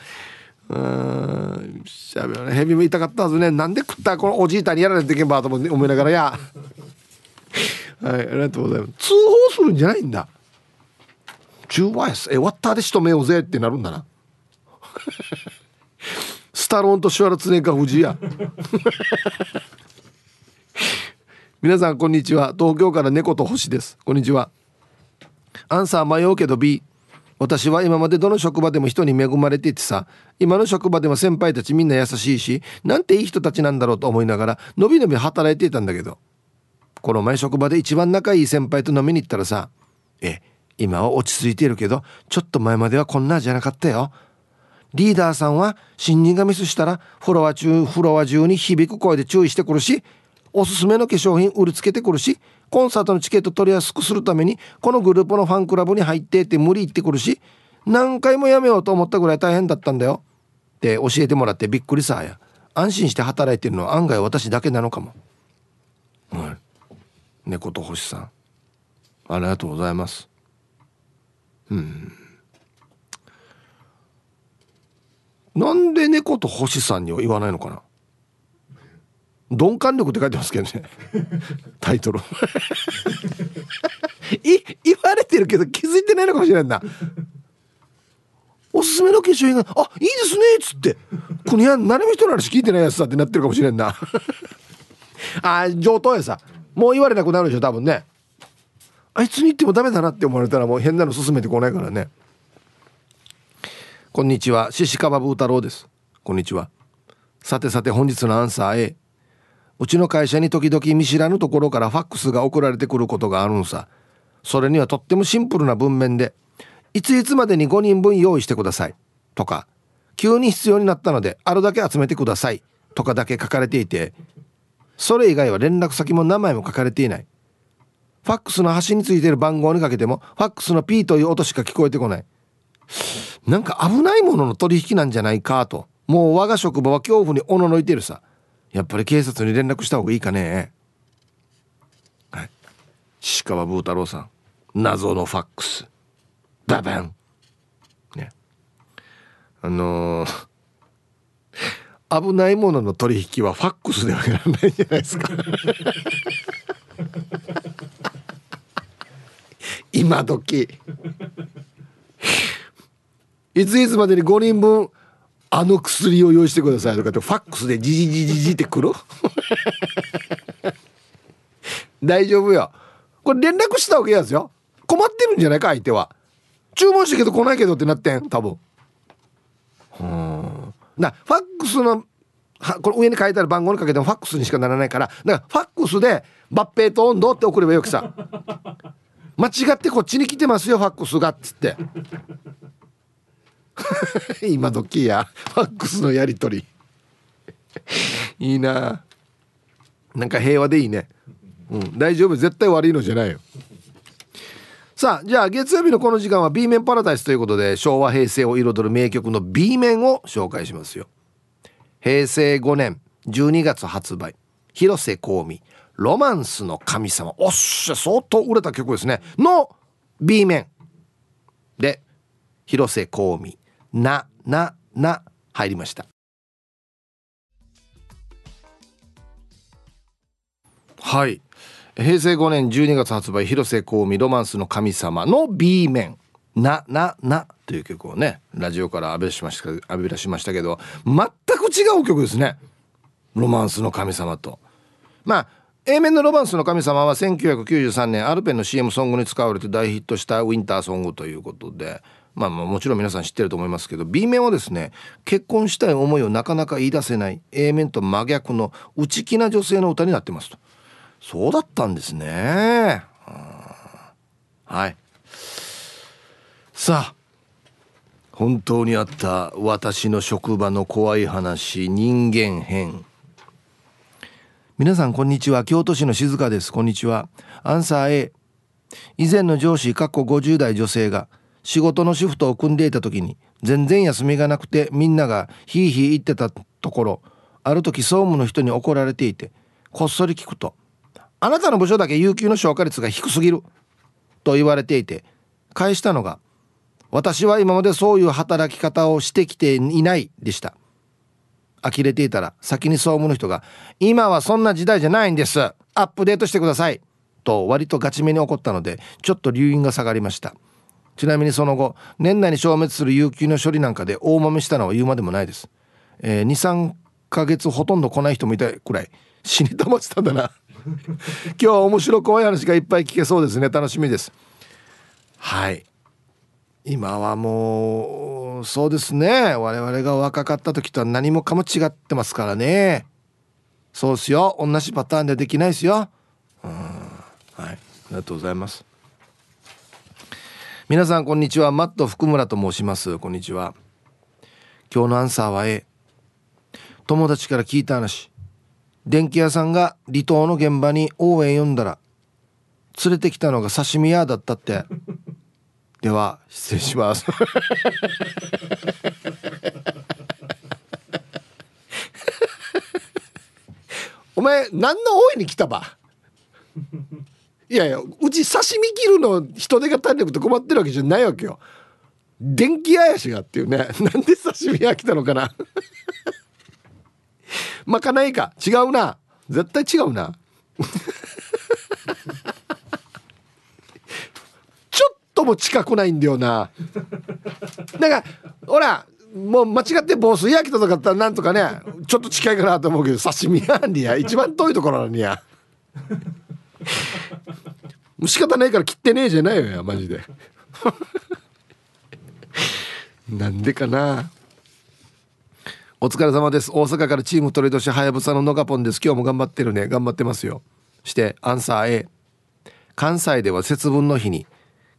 うん。しゃべねヘビも痛かったはずね。なんで食った？このおじいたにやられていけばと思いながらや。はいありがとうございます。通報するんじゃないんだ。中和やすえワッターで仕留めようぜってなるんだな。スタローンとシュワルツネッガー藤井や。皆さんこんにちは。東京から猫と星です。こんにちは。アンサー迷うけど B 私は今までどの職場でも人に恵まれていてさ今の職場でも先輩たちみんな優しいしなんていい人たちなんだろうと思いながらのびのび働いていたんだけどこの前職場で一番仲いい先輩と飲みに行ったらさ「え今は落ち着いているけどちょっと前まではこんなじゃなかったよ」リーダーさんは新人がミスしたらフロア中フロア中に響く声で注意してくるしおすすめの化粧品売りつけてくるしコンサートのチケット取りやすくするためにこのグループのファンクラブに入ってって無理言ってくるし何回もやめようと思ったぐらい大変だったんだよ。って教えてもらってびっくりさや。安心して働いてるのは案外私だけなのかも。はい。猫と星さん。ありがとうございます。うん。なんで猫と星さんには言わないのかな？鈍感力って書いてますけどね。タイトル。い言われてるけど気づいてないのかもしれないな。おすすめの化粧品が「あいいですね」っつって「このや何も人の話聞いてないやつさ」ってなってるかもしれんな。あ上等やさ。もう言われなくなるでしょ多分ね。あいつに言ってもダメだなって思われたらもう変なの進めてこないからね。こんにちは。獅子かばぶ太郎です。こんにちは。さてさて本日のアンサー A うちの会社に時々見知らぬところからファックスが送られてくることがあるんさ。それにはとってもシンプルな文面でいついつまでに5人分用意してくださいとか急に必要になったのであるだけ集めてくださいとかだけ書かれていてそれ以外は連絡先も名前も書かれていない。ファックスの端についている番号にかけてもファックスの P という音しか聞こえてこない。なんか危ないものの取引なんじゃないかともう我が職場は恐怖におののいてるさ。やっぱり警察に連絡した方がいいかね。はい。石川ブー太郎さん。謎のファックス。ババン。ね。あのー、危ないものの取引はファックスではやらないじゃないですか。今時。いついつまでに5人分あの薬を用意してくださいとかってファックスでジジジジジってくる？大丈夫よ。これ連絡したわけやですよ。困ってるんじゃないか相手は。注文したけど来ないけどってなってん多分。うん。なファックスのはこれ上に書いてある番号にかけてもファックスにしかならないからだからファックスで「抜兵と温度」って送ればよくさ。間違ってこっちに来てますよファックスがっつって。今時やファックスのやり取り。いいな。なんか平和でいいね。うん。大丈夫。絶対悪いのじゃないよ。さあじゃあ月曜日のこの時間は B 面パラダイスということで昭和平成を彩る名曲の B 面を紹介しますよ。平成5年12月発売。広瀬香美ロマンスの神様。おっしゃ相当売れた曲ですね。の B 面。で広瀬香美。ななな入りました。はい。平成5年12月発売広瀬香美ロマンスの神様の B 面。なななという曲をねラジオから浴びしました浴び出しましたけど全く違う曲ですね。ロマンスの神様と。まあ A 面のロマンスの神様は1993年アルペンの CM ソングに使われて大ヒットしたウィンターソングということでまあまあもちろん皆さん知ってると思いますけど B 面はですね結婚したい思いをなかなか言い出せない A 面と真逆の内気な女性の歌になってますとそうだったんですね。はい。さあ、本当にあった私の職場の怖い話、人間編。皆さんこんにちは。京都市の静香です。こんにちは。アンサー A。以前の上司、かっこ50代女性が仕事のシフトを組んでいた時に全然休みがなくてみんながヒーヒー言ってたところ、ある時総務の人に怒られていて、こっそり聞くと、あなたの部署だけ有給の消化率が低すぎると言われていて返したのが私は今までそういう働き方をしてきていないでした。呆れていたら先に総務の人が今はそんな時代じゃないんです。アップデートしてくださいと割とガチめに怒ったのでちょっと留飲が下がりました。ちなみにその後年内に消滅する有給の処理なんかで大豆したのは言うまでもないです、えー、23ヶ月ほとんど来ない人もいたくらい。死にたまってたんだな。今日は面白怖い話がいっぱい聞けそうですね。楽しみです。はい。今はもうそうですね。我々が若かった時とは何もかも違ってますからね。そうっすよ。同じパターンでできないですよ。うん。はい。ありがとうございます。皆さんこんにちは。マット福村と申します。こんにちは。今日のアンサーは A 友達から聞いた話。電気屋さんが離島の現場に応援呼んだら連れてきたのが刺身屋だったって。では失礼します。お前何の応援に来たば？いやいやうち刺身切るの人手が足りなくて困ってるわけじゃないわけよ。電気屋やしがっていうね。なんで刺身屋来たのかな。まかないか。違うな。絶対違うな。ちょっとも近くないんだよな。なんかほらもう間違って防水焼きとかだったらなんとかねちょっと近いかなと思うけど刺身やんにや一番遠いところにやもう仕方ないから切ってねえじゃないよマジで。なんでかな。お疲れ様です。大阪からチームトレードしはやぶさののがぽんです。今日も頑張ってるね。頑張ってますよ。してアンサー A 関西では節分の日に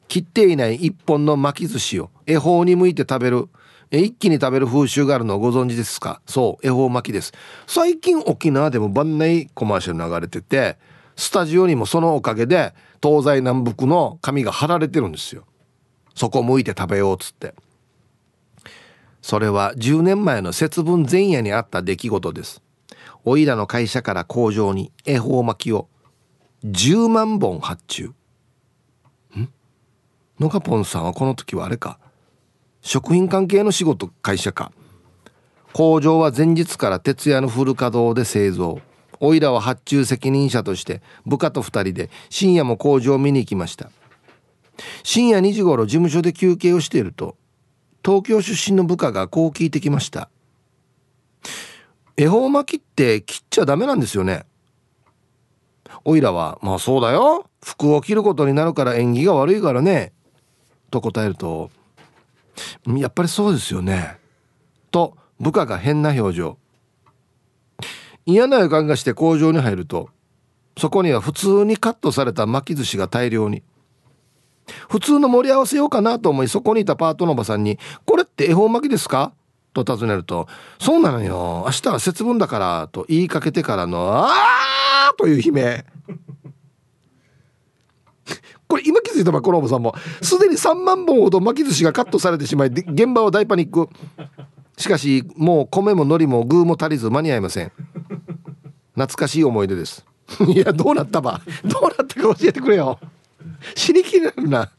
切っていない一本の巻き寿司を恵方に向いて食べる。一気に食べる風習があるのをご存知ですか？そう恵方巻きです。最近沖縄でも万内コマーシャル流れててスタジオにもそのおかげで東西南北の紙が貼られてるんですよ。そこ向いて食べようっつって。それは10年前の節分前夜にあった出来事です。おいらの会社から工場に恵方巻きを10万本発注。ん？のがぽんさんはこの時はあれか？食品関係の仕事会社か。工場は前日から徹夜のフル稼働で製造。おいらは発注責任者として部下と2人で深夜も工場を見に行きました。深夜2時頃事務所で休憩をしていると東京出身の部下がこう聞いてきました。恵方巻きって切っちゃダメなんですよね。おいらはまあそうだよ。服を着ることになるから縁起が悪いからね。と答えるとやっぱりそうですよね。と部下が変な表情。嫌な予感がして工場に入るとそこには普通にカットされた巻き寿司が大量に普通の盛り合わせようかなと思いそこにいたパートのおばさんに「これって恵方巻きですか?」と尋ねると「そうなのよ明日は節分だから」と言いかけてからの「あー!」という悲鳴 これ今気づいたばこのおばさんもすでに3万本ほど巻き寿司がカットされてしまい現場は大パニックしかしもう米も海苔も具も足りず間に合いません。懐かしい思い出です。いやどうなったば。どうなったか教えてくれよ。死に気になるな。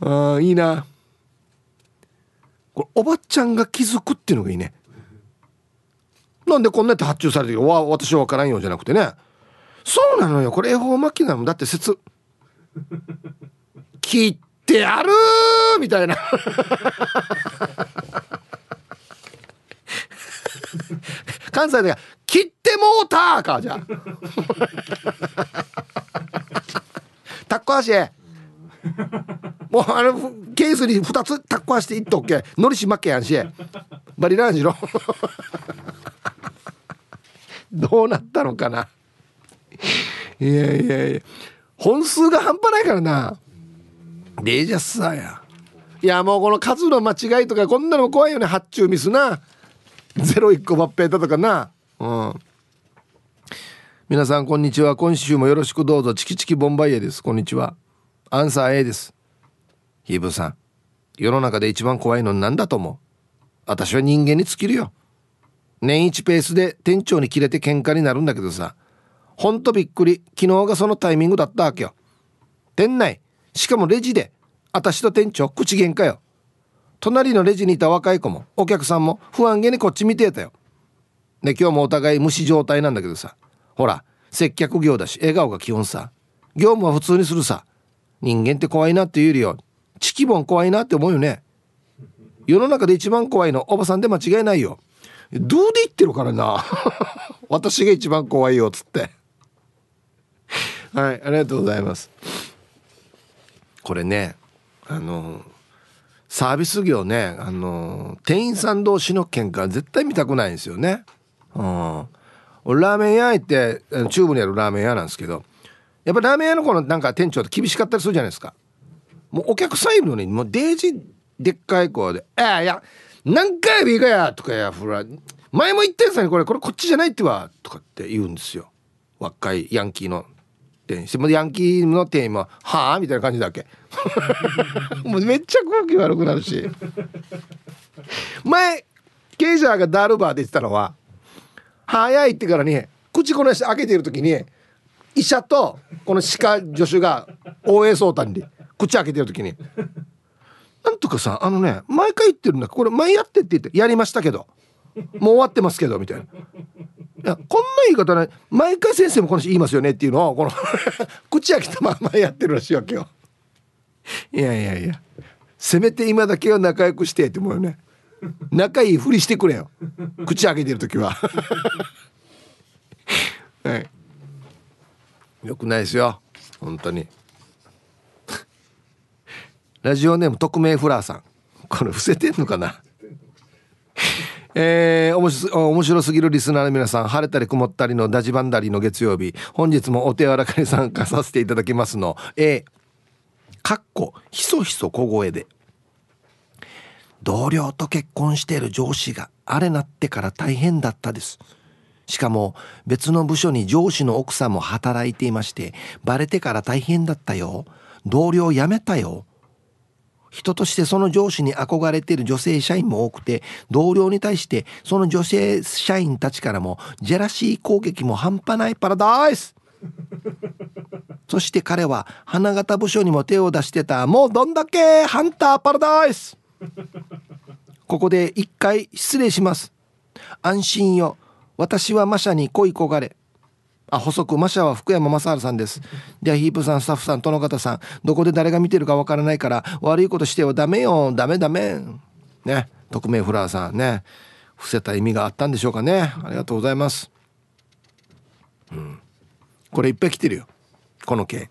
あいいな。これおばちゃんが気づくっていうのがいいね。なんでこんなやって発注されてる？わ私は分からんよじゃなくてね。そうなのよ。これ恵方巻きなの。だって説。切ってやるみたいな。関西では「切ってもうた!」かじゃあ。タッコ足もうあのケースに2つタッコ足していっとっけ。のりしまっけやんし。バリランジの。どうなったのかな。いやいやいや。本数が半端ないからな。レージャスさや。いやもうこの数の間違いとかこんなの怖いよね。発注ミスな。ゼロ一個抜兵だとかな。うん。皆さんこんにちは。今週もよろしくどうぞ。チキチキボンバイエです。こんにちは。アンサー A です。ヒーブさん。世の中で一番怖いの何だと思う？私は人間に尽きるよ。年一ペースで店長に切れて喧嘩になるんだけどさ。ほんとびっくり。昨日がそのタイミングだったわけよ。店内。しかもレジで私と店長口喧嘩よ。隣のレジにいた若い子もお客さんも不安げにこっち見てたよ。で今日もお互い無視状態なんだけどさ。ほら接客業だし笑顔が基本さ。業務は普通にするさ。人間って怖いなって言うよりよチキボン怖いなって思うよね。世の中で一番怖いのおばさんで間違いないよ。どうで言ってるからな。私が一番怖いよっつって。はいありがとうございます。これねあのサービス業ねあの店員さん同士の喧嘩絶対見たくないんですよね。うん。俺ラーメン屋行って中部にあるラーメン屋なんですけどやっぱラーメン屋の子のなんか店長って厳しかったりするじゃないですか。もうお客さんいるのにもうデージでっかい子で「ああいや何回もいいかや」とかやほら前も言ったやつにこれこれこっちじゃないってわとかって言うんですよ。若いヤンキーの。店員ヤンキーの店員も「はあ?」みたいな感じだっけ。もうめっちゃ空気悪くなるし。前ケイジャーがダルバーで言ってたのは早いってからに口このして開けてる時に医者とこの歯科助手が応援相談に口開けてる時に「なんとかさあのね毎回言ってるんだ。これ前やってって言ってやりましたけど。もう終わってますけど」みたいな。いやこんな言い方ね毎回先生もこの人言いますよねっていうのをこの 口開けたままやってるらしいわけよ。いやいやいや。せめて今だけは仲良くしてって思うよね。仲いいふりしてくれよ。口開けてる時は。はい。よくないですよ。本当に。ラジオネーム匿名フラーさん。これ伏せてんのかな？えー、面白面白すぎるリスナーの皆さん晴れたり曇ったりのダジバンダリの月曜日本日もお手柔らかに参加させていただきますの A かっこひそひそ小声で同僚と結婚している上司があれなってから大変だったです。しかも別の部署に上司の奥さんも働いていましてバレてから大変だったよ。同僚辞めたよ。人としてその上司に憧れている女性社員も多くて同僚に対してその女性社員たちからもジェラシー攻撃も半端ないパラダイス。そして彼は花形部署にも手を出してたもうどんだけハンターパラダイス。ここで一回失礼します。安心よ。私はマシャに恋焦がれあ補足マシャは福山雅治さんです。ではヒープさんスタッフさんとの方さんどこで誰が見てるかわからないから悪いことしてはダメよ。ダメダメ。ね。匿名フラーさんね。伏せた意味があったんでしょうかね。ありがとうございます。うん。これいっぱい来てるよ。この件。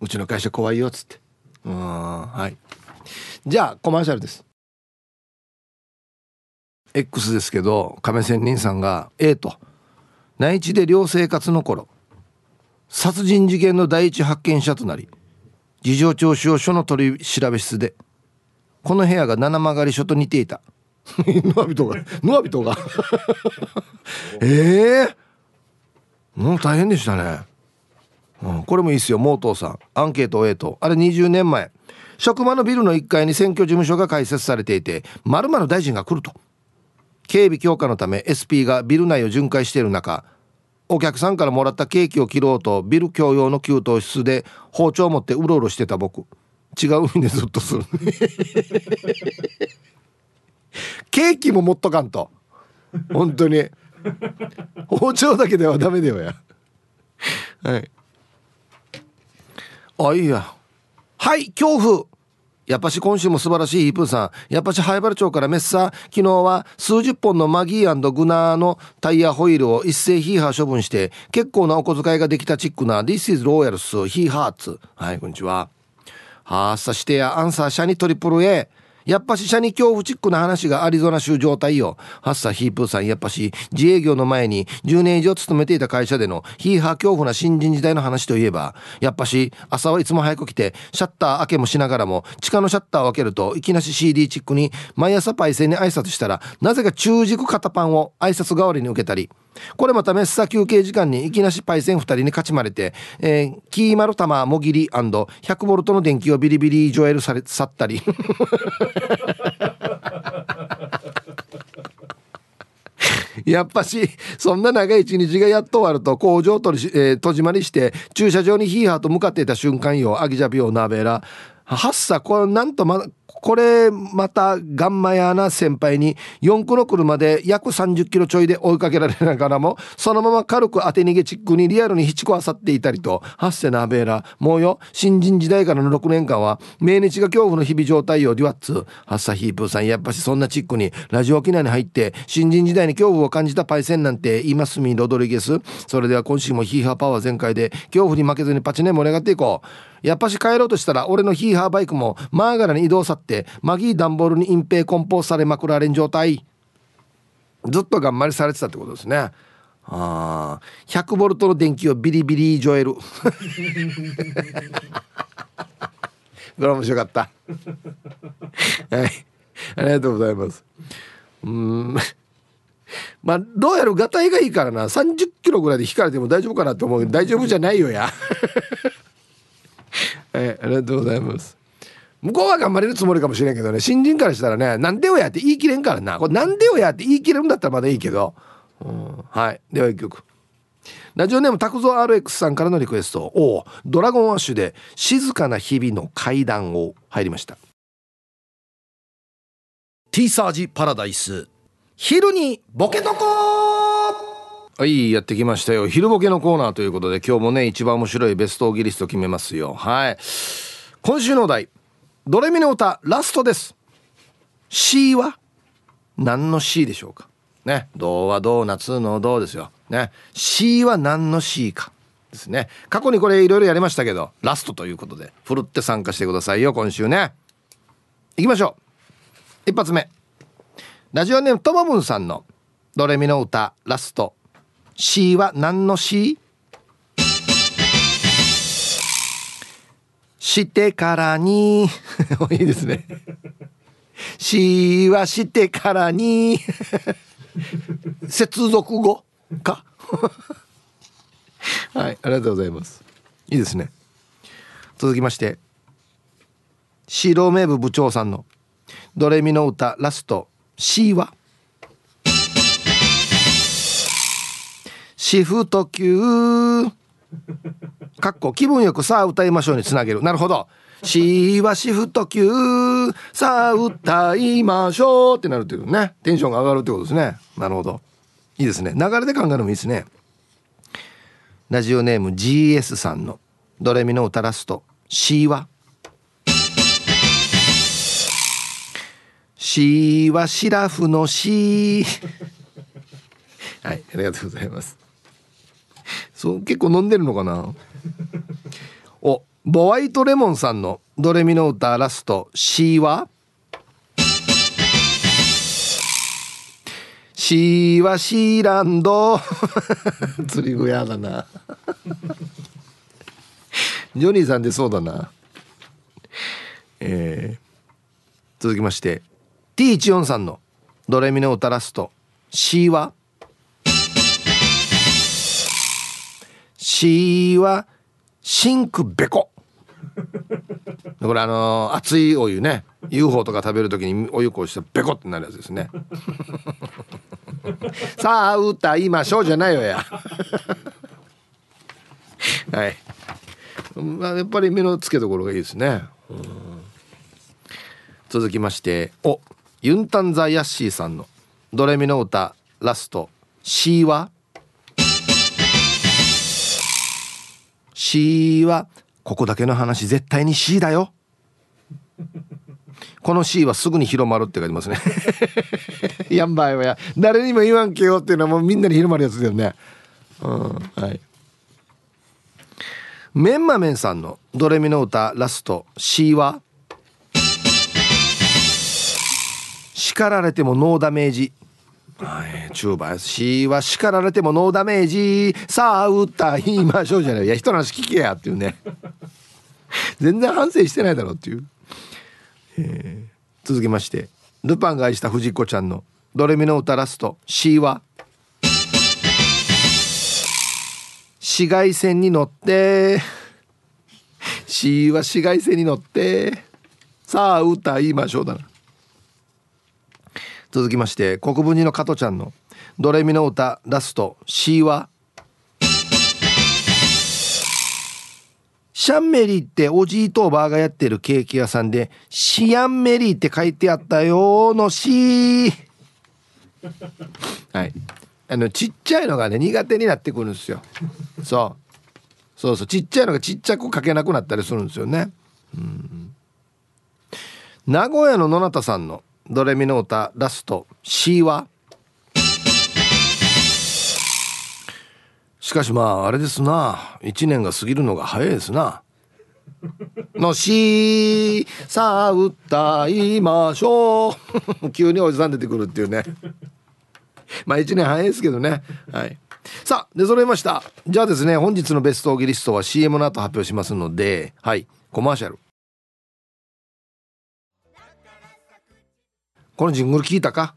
うちの会社怖いよっつって。うんはい。じゃあコマーシャルです。X ですけど亀仙人さんが A と。内地で寮生活の頃殺人事件の第一発見者となり事情聴取を署の取り調べ室でこの部屋が七曲り署と似ていた。ノアビトがノアビトが。ええ？ー、もう大変でしたね、うん、これもいいっすよ。モートーさんアンケート A と。あれ20年前。職場のビルの1階に選挙事務所が開設されていて大臣が来ると警備強化のため SP がビル内を巡回している中お客さんからもらったケーキを切ろうとビル共用の給湯室で包丁を持ってうろうろしてた僕。違う海でずっとする。ケーキも持っとかんと。本当に。包丁だけではダメだよや。はい。あいいや。はい恐怖。やっぱし今週も素晴らしいイープーさん。やっぱし灰原町からメッサー。昨日は数十本のマギーグナーのタイヤホイールを一斉ヒーハー処分して、結構なお小遣いができたチックな This is Royals ヒーハーツ。はい、こんにちは。はあ、さしてやアンサー社にトリプル A。やっぱし社に恐怖チックな話がアリゾナ州状態よ。ハッサヒープーさんやっぱし自営業の前に10年以上勤めていた会社でのヒーハー恐怖な新人時代の話といえば、やっぱし朝はいつも早く来てシャッター開けもしながらも地下のシャッターを開けるといきなし CD チックに毎朝パイセンに挨拶したらなぜか中軸肩パンを挨拶代わりに受けたり、これまたメッサ休憩時間にいきなしパイセン2人に勝ちまれて、えー、キーマル玉もぎり &100 ボルトの電気をビリビリジョエルされ去ったり。やっぱしそんな長い一日がやっと終わると工場取り、えー、戸締まりして駐車場にヒーハーと向かっていた瞬間よアギジャビオナベラはっさこれなんとまこれまたガンマヤな先輩に4区の車で約30キロちょいで追いかけられながらもそのまま軽く当て逃げチックにリアルにヒチコあさっていたりとハッセナーベーラもうよ新人時代からの6年間は命日が恐怖の日々状態よデュワッツハッサヒープーさんやっぱしそんなチックにラジオ機内に入って新人時代に恐怖を感じたパイセンなんて言いますみロドリゲス。それでは今週もヒーハーパワー全開で恐怖に負けずにパチネ盛り上がっていこう。やっぱし帰ろうとしたら俺のヒーハーバイクもマーガラに移動さってマギーダンボールに隠蔽梱包されまくられん状態。ずっと頑張りされてたってことですね。ああ100ボルトの電気をビリビリジョエルこれ面白かった。はい。ありがとうございます。うん。まあどうやらガタイがいいからな。30キロぐらいで引かれても大丈夫かなと思うけど大丈夫じゃないよや。い、ありがとうございます。向こうは頑張れるつもりかもしれんけどね新人からしたらねなんでよやって言い切れんからな。これなんでよやって言い切れるんだったらまだいいけど、うん、はいでは一曲。ラジオネーム拓蔵 RX さんからのリクエスト。おドラゴンアッシュで静かな日々の階段を入りました。ティーサージパラダイス。昼にボケとこはいやってきましたよ。昼ボケのコーナーということで今日もね一番面白いベストオギリスト決めますよ。はい。今週のお題。ドレミの歌ラストです。C は何の C でしょうか？ね。銅はドーナツの銅ですよ。ね。C は何の C かですね。過去にこれいろいろやりましたけどラストということでふるって参加してくださいよ今週ね。いきましょう。一発目。ラジオネームともぶんさんのドレミの歌ラスト。C は何の C? してからに。いいですね。C はしてからに。接続語か。はいありがとうございます。いいですね。続きまして。白目部部長さんのドレミの歌ラスト。C は「シフト級。かっこ気分よくさあ歌いましょうにつなげる。なるほど。しはシフト級。さあ歌いましょうってなるっていうね。テンションが上がるってことですね。なるほど。いいですね。流れで考えるのもいいですね。ラジオネーム GS さんの。ドレミの歌ラスト。C は。シはシラフのシはいありがとうございます。そう結構飲んでるのかな？おボワイトレモンさんのドレミの歌ラスト C はシーはシーランド。釣り具屋だな。ジョニーさんでそうだな。えー、続きまして T14 さんのドレミの歌ラスト C は C はシンクベコ。これあのー、熱いお湯ね。UFO とか食べる時にお湯こうしてベコってなるやつですね。さあ歌いましょうじゃないよや。はい。まあやっぱり目の付けどころがいいですね。続きましておユンタンザヤッシーさんのドレミの歌ラスト C は？C はここだけの話絶対に C だよ。この C はすぐに広まるって書いてますね。やんばいはや誰にも言わんけよっていうのはもうみんなに広まるやつだよね。うんはい。メンマメンさんのドレミの歌ラスト C は？叱られてもノーダメージ。はい、チューバー C は叱られてもノーダメージ。さあ歌いましょうじゃない。いや人の話聞けやっていうね。全然反省してないだろうっていう、えー、続きまして。ルパンが愛した藤子ちゃんの「ドレミの歌ラスト。C は？紫外線に乗って。C は紫外線に乗って。さあ歌いましょうだな。続きまして国分寺の加トちゃんの「ドレミの歌ラスト C は」シャンメリーっておじいとおばあがやってるケーキ屋さんでシアンメリーって書いてあったよのしはい。あのちっちゃいのがね苦手になってくるんですよ。そう。そうそう。ちっちゃいのがちっちゃく書けなくなったりするんですよね。うん。名古屋の野中さんのドレミの歌ラスト C はしかしまああれですな。1年が過ぎるのが早いですな。のしさあ歌いましょう。急におじさん出てくるっていうね。まあ1年早いですけどね。はい。さあ出揃いました。じゃあですね本日のベストオギリストは CM の後発表しますのではい。コマーシャル。このジングル聞いたか？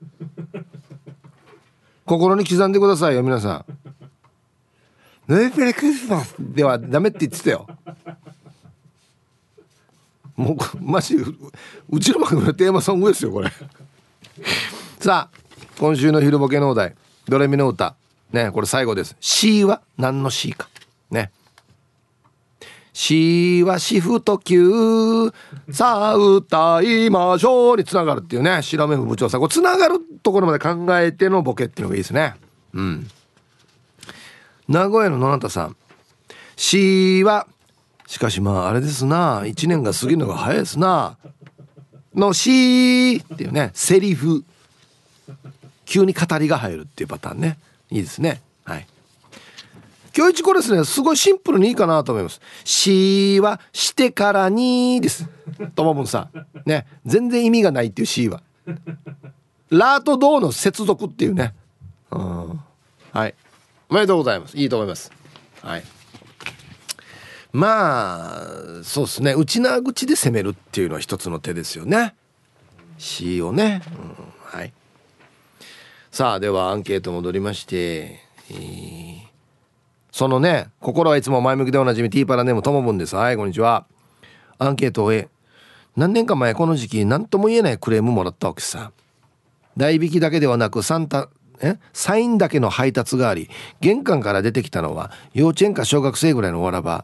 心に刻んでくださいよ皆さん。メリークリスマスではダメって言ってたよ。もうマジうちの番組のテーマソングですよこれ。さあ今週の昼ボケのお題。ドレミの歌。ねこれ最後です。C は何の C か。ねしはシフト級。さあ歌いましょうにつながるっていうね。白目部長さん。こうつながるところまで考えてのボケっていうのがいいですね。うん。名古屋の野中さん。しはしかしまああれですな。1年が過ぎるのが早いですな。のしっていうねセリフ。急に語りが入るっていうパターンね。いいですね。今日一これですねすごいシンプルにいいかなと思います「し」は「してからに」です。ともぶんさん。ね。全然意味がないっていう「し」は「ラー」と「ド」の接続っていうね。うん。はい。おめでとうございます。いいと思います。はい。まあそうですね。内縄口で攻めるっていうのは一つの手ですよね「し」をね、うん、はい。さあではアンケート戻りまして、えーそのね心はいつも前向きでおなじみティーパラネームともぶんです。はいこんにちは。アンケートを終え何年か前この時期何とも言えないクレームもらったわけさ。代引きだけではなくサンタえ？サインだけの配達があり玄関から出てきたのは幼稚園か小学生ぐらいのわらば。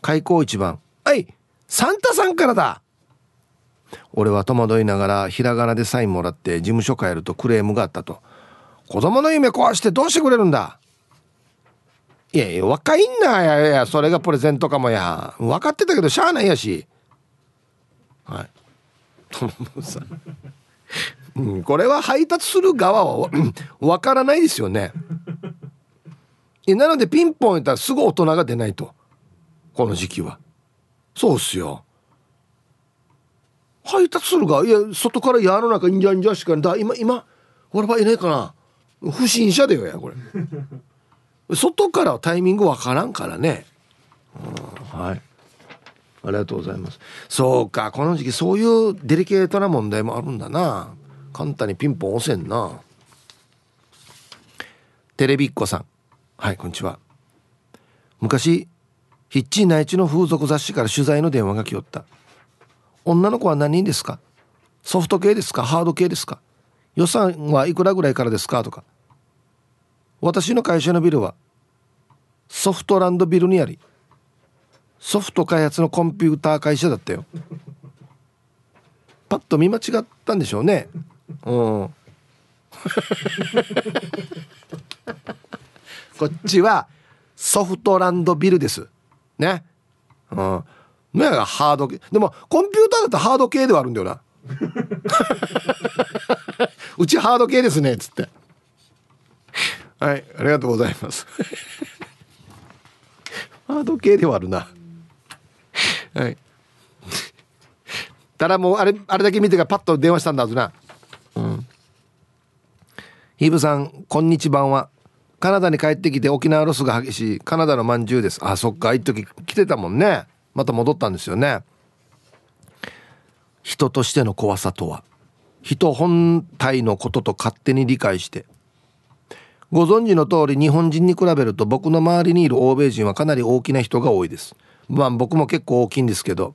開口一番「はいサンタさんからだ!」俺は戸惑いながらひらがなでサインもらって事務所帰るとクレームがあったと「子供の夢壊してどうしてくれるんだ!」いやいや若いんだやいやそれがプレゼントかもや。分かってたけどしゃあないやし。はい。うん、これは配達する側は分からないですよね。なのでピンポン言ったらすぐ大人が出ないと。この時期は。そうっすよ。配達するがいや外から矢の中にじゃんじゃしかだ今今俺はいないかな不審者だよやこれ外からタイミングわからんからね、うん、はい。ありがとうございます。そうかこの時期そういうデリケートな問題もあるんだな。簡単にピンポン押せんな。テレビっ子さん。はいこんにちは。昔ヒッチ内地の風俗雑誌から取材の電話が来よった。女の子は何人ですか？ソフト系ですか？ハード系ですか？予算はいくらぐらいからですか？とか私の会社のビルはソフトランドビルにありソフト開発のコンピューター会社だったよ。パッと見間違ったんでしょうね。うん。こっちはソフトランドビルです。ね。うん。ねがハード系でもコンピューターだったらハード系ではあるんだよな。うちハード系ですねっつって。はいありがとうございます。ハード系ではあるな。はい。ただもうあれあれだけ見てからパッと電話したんだはずな。うん。ヒブさんこんにちは。カナダに帰ってきて沖縄ロスが激しい。カナダのまんじゅうです。あそっか。一時来てたもんね。また戻ったんですよね。人としての怖さとは。人本体のことと勝手に理解して。ご存知の通り日本人に比べると僕の周りにいる欧米人はかなり大きな人が多いですまあ僕も結構大きいんですけど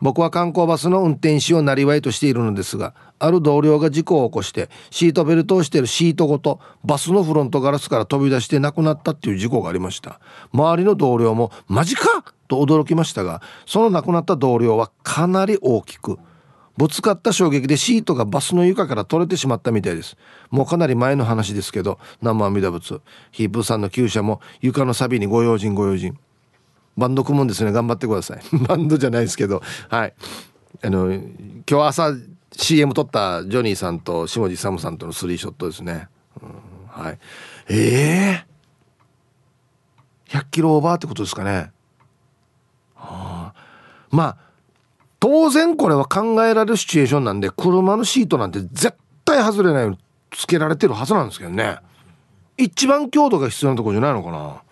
僕は観光バスの運転手をなりわいとしているのですがある同僚が事故を起こしてシートベルトをしているシートごとバスのフロントガラスから飛び出して亡くなったっていう事故がありました周りの同僚も「マジか!」と驚きましたがその亡くなった同僚はかなり大きくぶつかった衝撃でシートがバスの床から取れてしまったみたいです。もうかなり前の話ですけど生阿弥陀仏。ヒープさんの厩舎も床の錆にご用心ご用心。バンド組むんですね。頑張ってください。バンドじゃないですけど。はい。あの今日朝 CM 撮ったジョニーさんと下地勇さんとのスリーショットですね、うん、はい。ええー、100キロオーバーってことですかね。はあ。まあ当然これは考えられるシチュエーションなんで車のシートなんて絶対外れないようにつけられてるはずなんですけどね。一番強度が必要なとこじゃないのかな。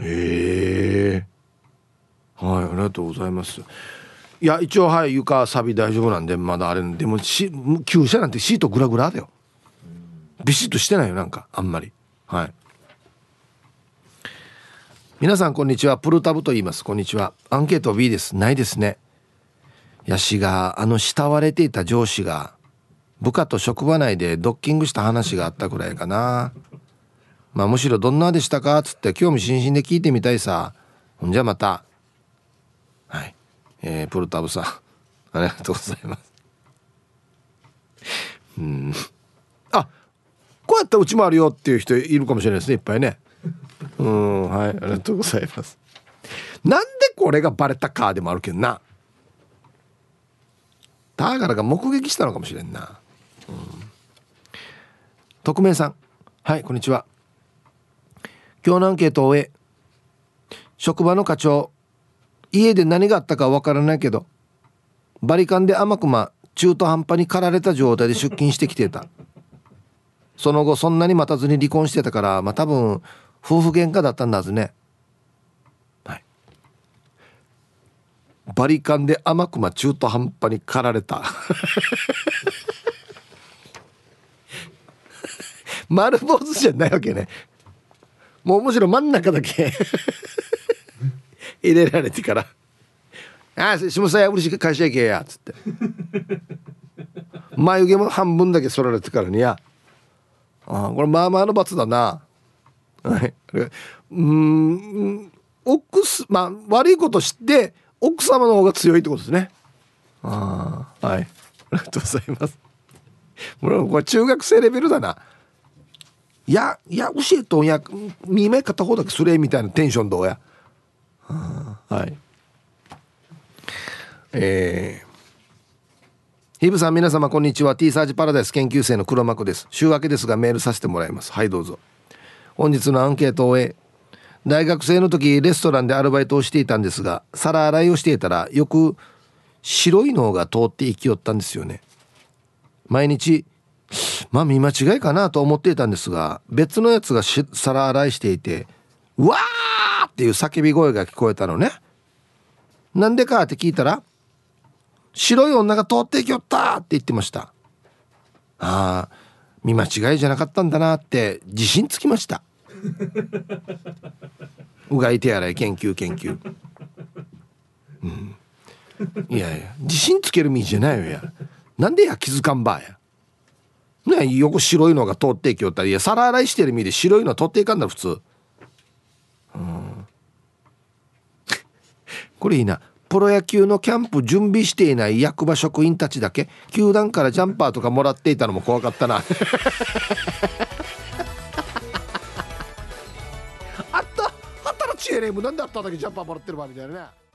へえ。はいありがとうございます。いや一応はい床サビ大丈夫なんでまだあれでもし旧車なんてシートグラグラだよ。ビシッとしてないよなんかあんまり。はい。皆さんこんにちは。プルタブと言います。こんにちは。アンケート B です。ないですね。ヤシがあの慕われていた上司が部下と職場内でドッキングした話があったくらいかな。まあむしろどんなでしたか？っつって興味津々で聞いてみたいさ。ほんじゃまた。はい。えー、プルタブさん。ありがとうございます。うん。あこうやったらうちもあるよっていう人いるかもしれないですね。いっぱいね。うんはいありがとうございます。なんでこれがバレたかでもあるけどな。だからが目撃したのかもしれんな、うん、匿名さん。はいこんにちは。今日のアンケートを終え職場の課長家で何があったかわからないけどバリカンで甘くま中途半端に駆られた状態で出勤してきてた。その後そんなに待たずに離婚してたからまあ多分夫婦喧嘩だったんだずね。はい。バリカンで甘くま中途半端に駆られた。丸坊主じゃないわけね。もうむしろ真ん中だけ。入れられてから「ああ下さやうしい会社行けや」っつって。眉毛も半分だけ剃られてからにや。ああこれまあまあの罰だな。はい。うん奥すまあ悪いことして奥様の方が強いってことですね。ああはい。ありがとうございます。これこれ中学生レベルだな。いやいや教えとんや見目片方だけすれみたいなテンションどうや。はい。えーヒブさん皆様こんにちは。T サージパラダイス研究生の黒幕です。週明けですがメールさせてもらいます。はいどうぞ本日のアンケートを終え大学生の時レストランでアルバイトをしていたんですが皿洗いをしていたらよく白いのが通って行きよったんですよね毎日まあ見間違いかなと思っていたんですが別のやつが皿洗いしていて「うわー!」っていう叫び声が聞こえたのねなんでかって聞いたら「白い女が通っていきよった!」って言ってましたああ見間違いじゃなかったんだなって自信つきましたうがい手洗い研究研究。うん。いやいや自信つける身じゃないよや。なんでや気づかんばや。ね横白いのが通っていきよったらいや皿洗いしてる身で白いの取っていかんだ普通。うん。これいいな。プロ野球のキャンプ準備していない役場職員たちだけ球団からジャンパーとかもらっていたのも怖かったな。チエレムなんであっただけジャンパーもらってるわみたいなね。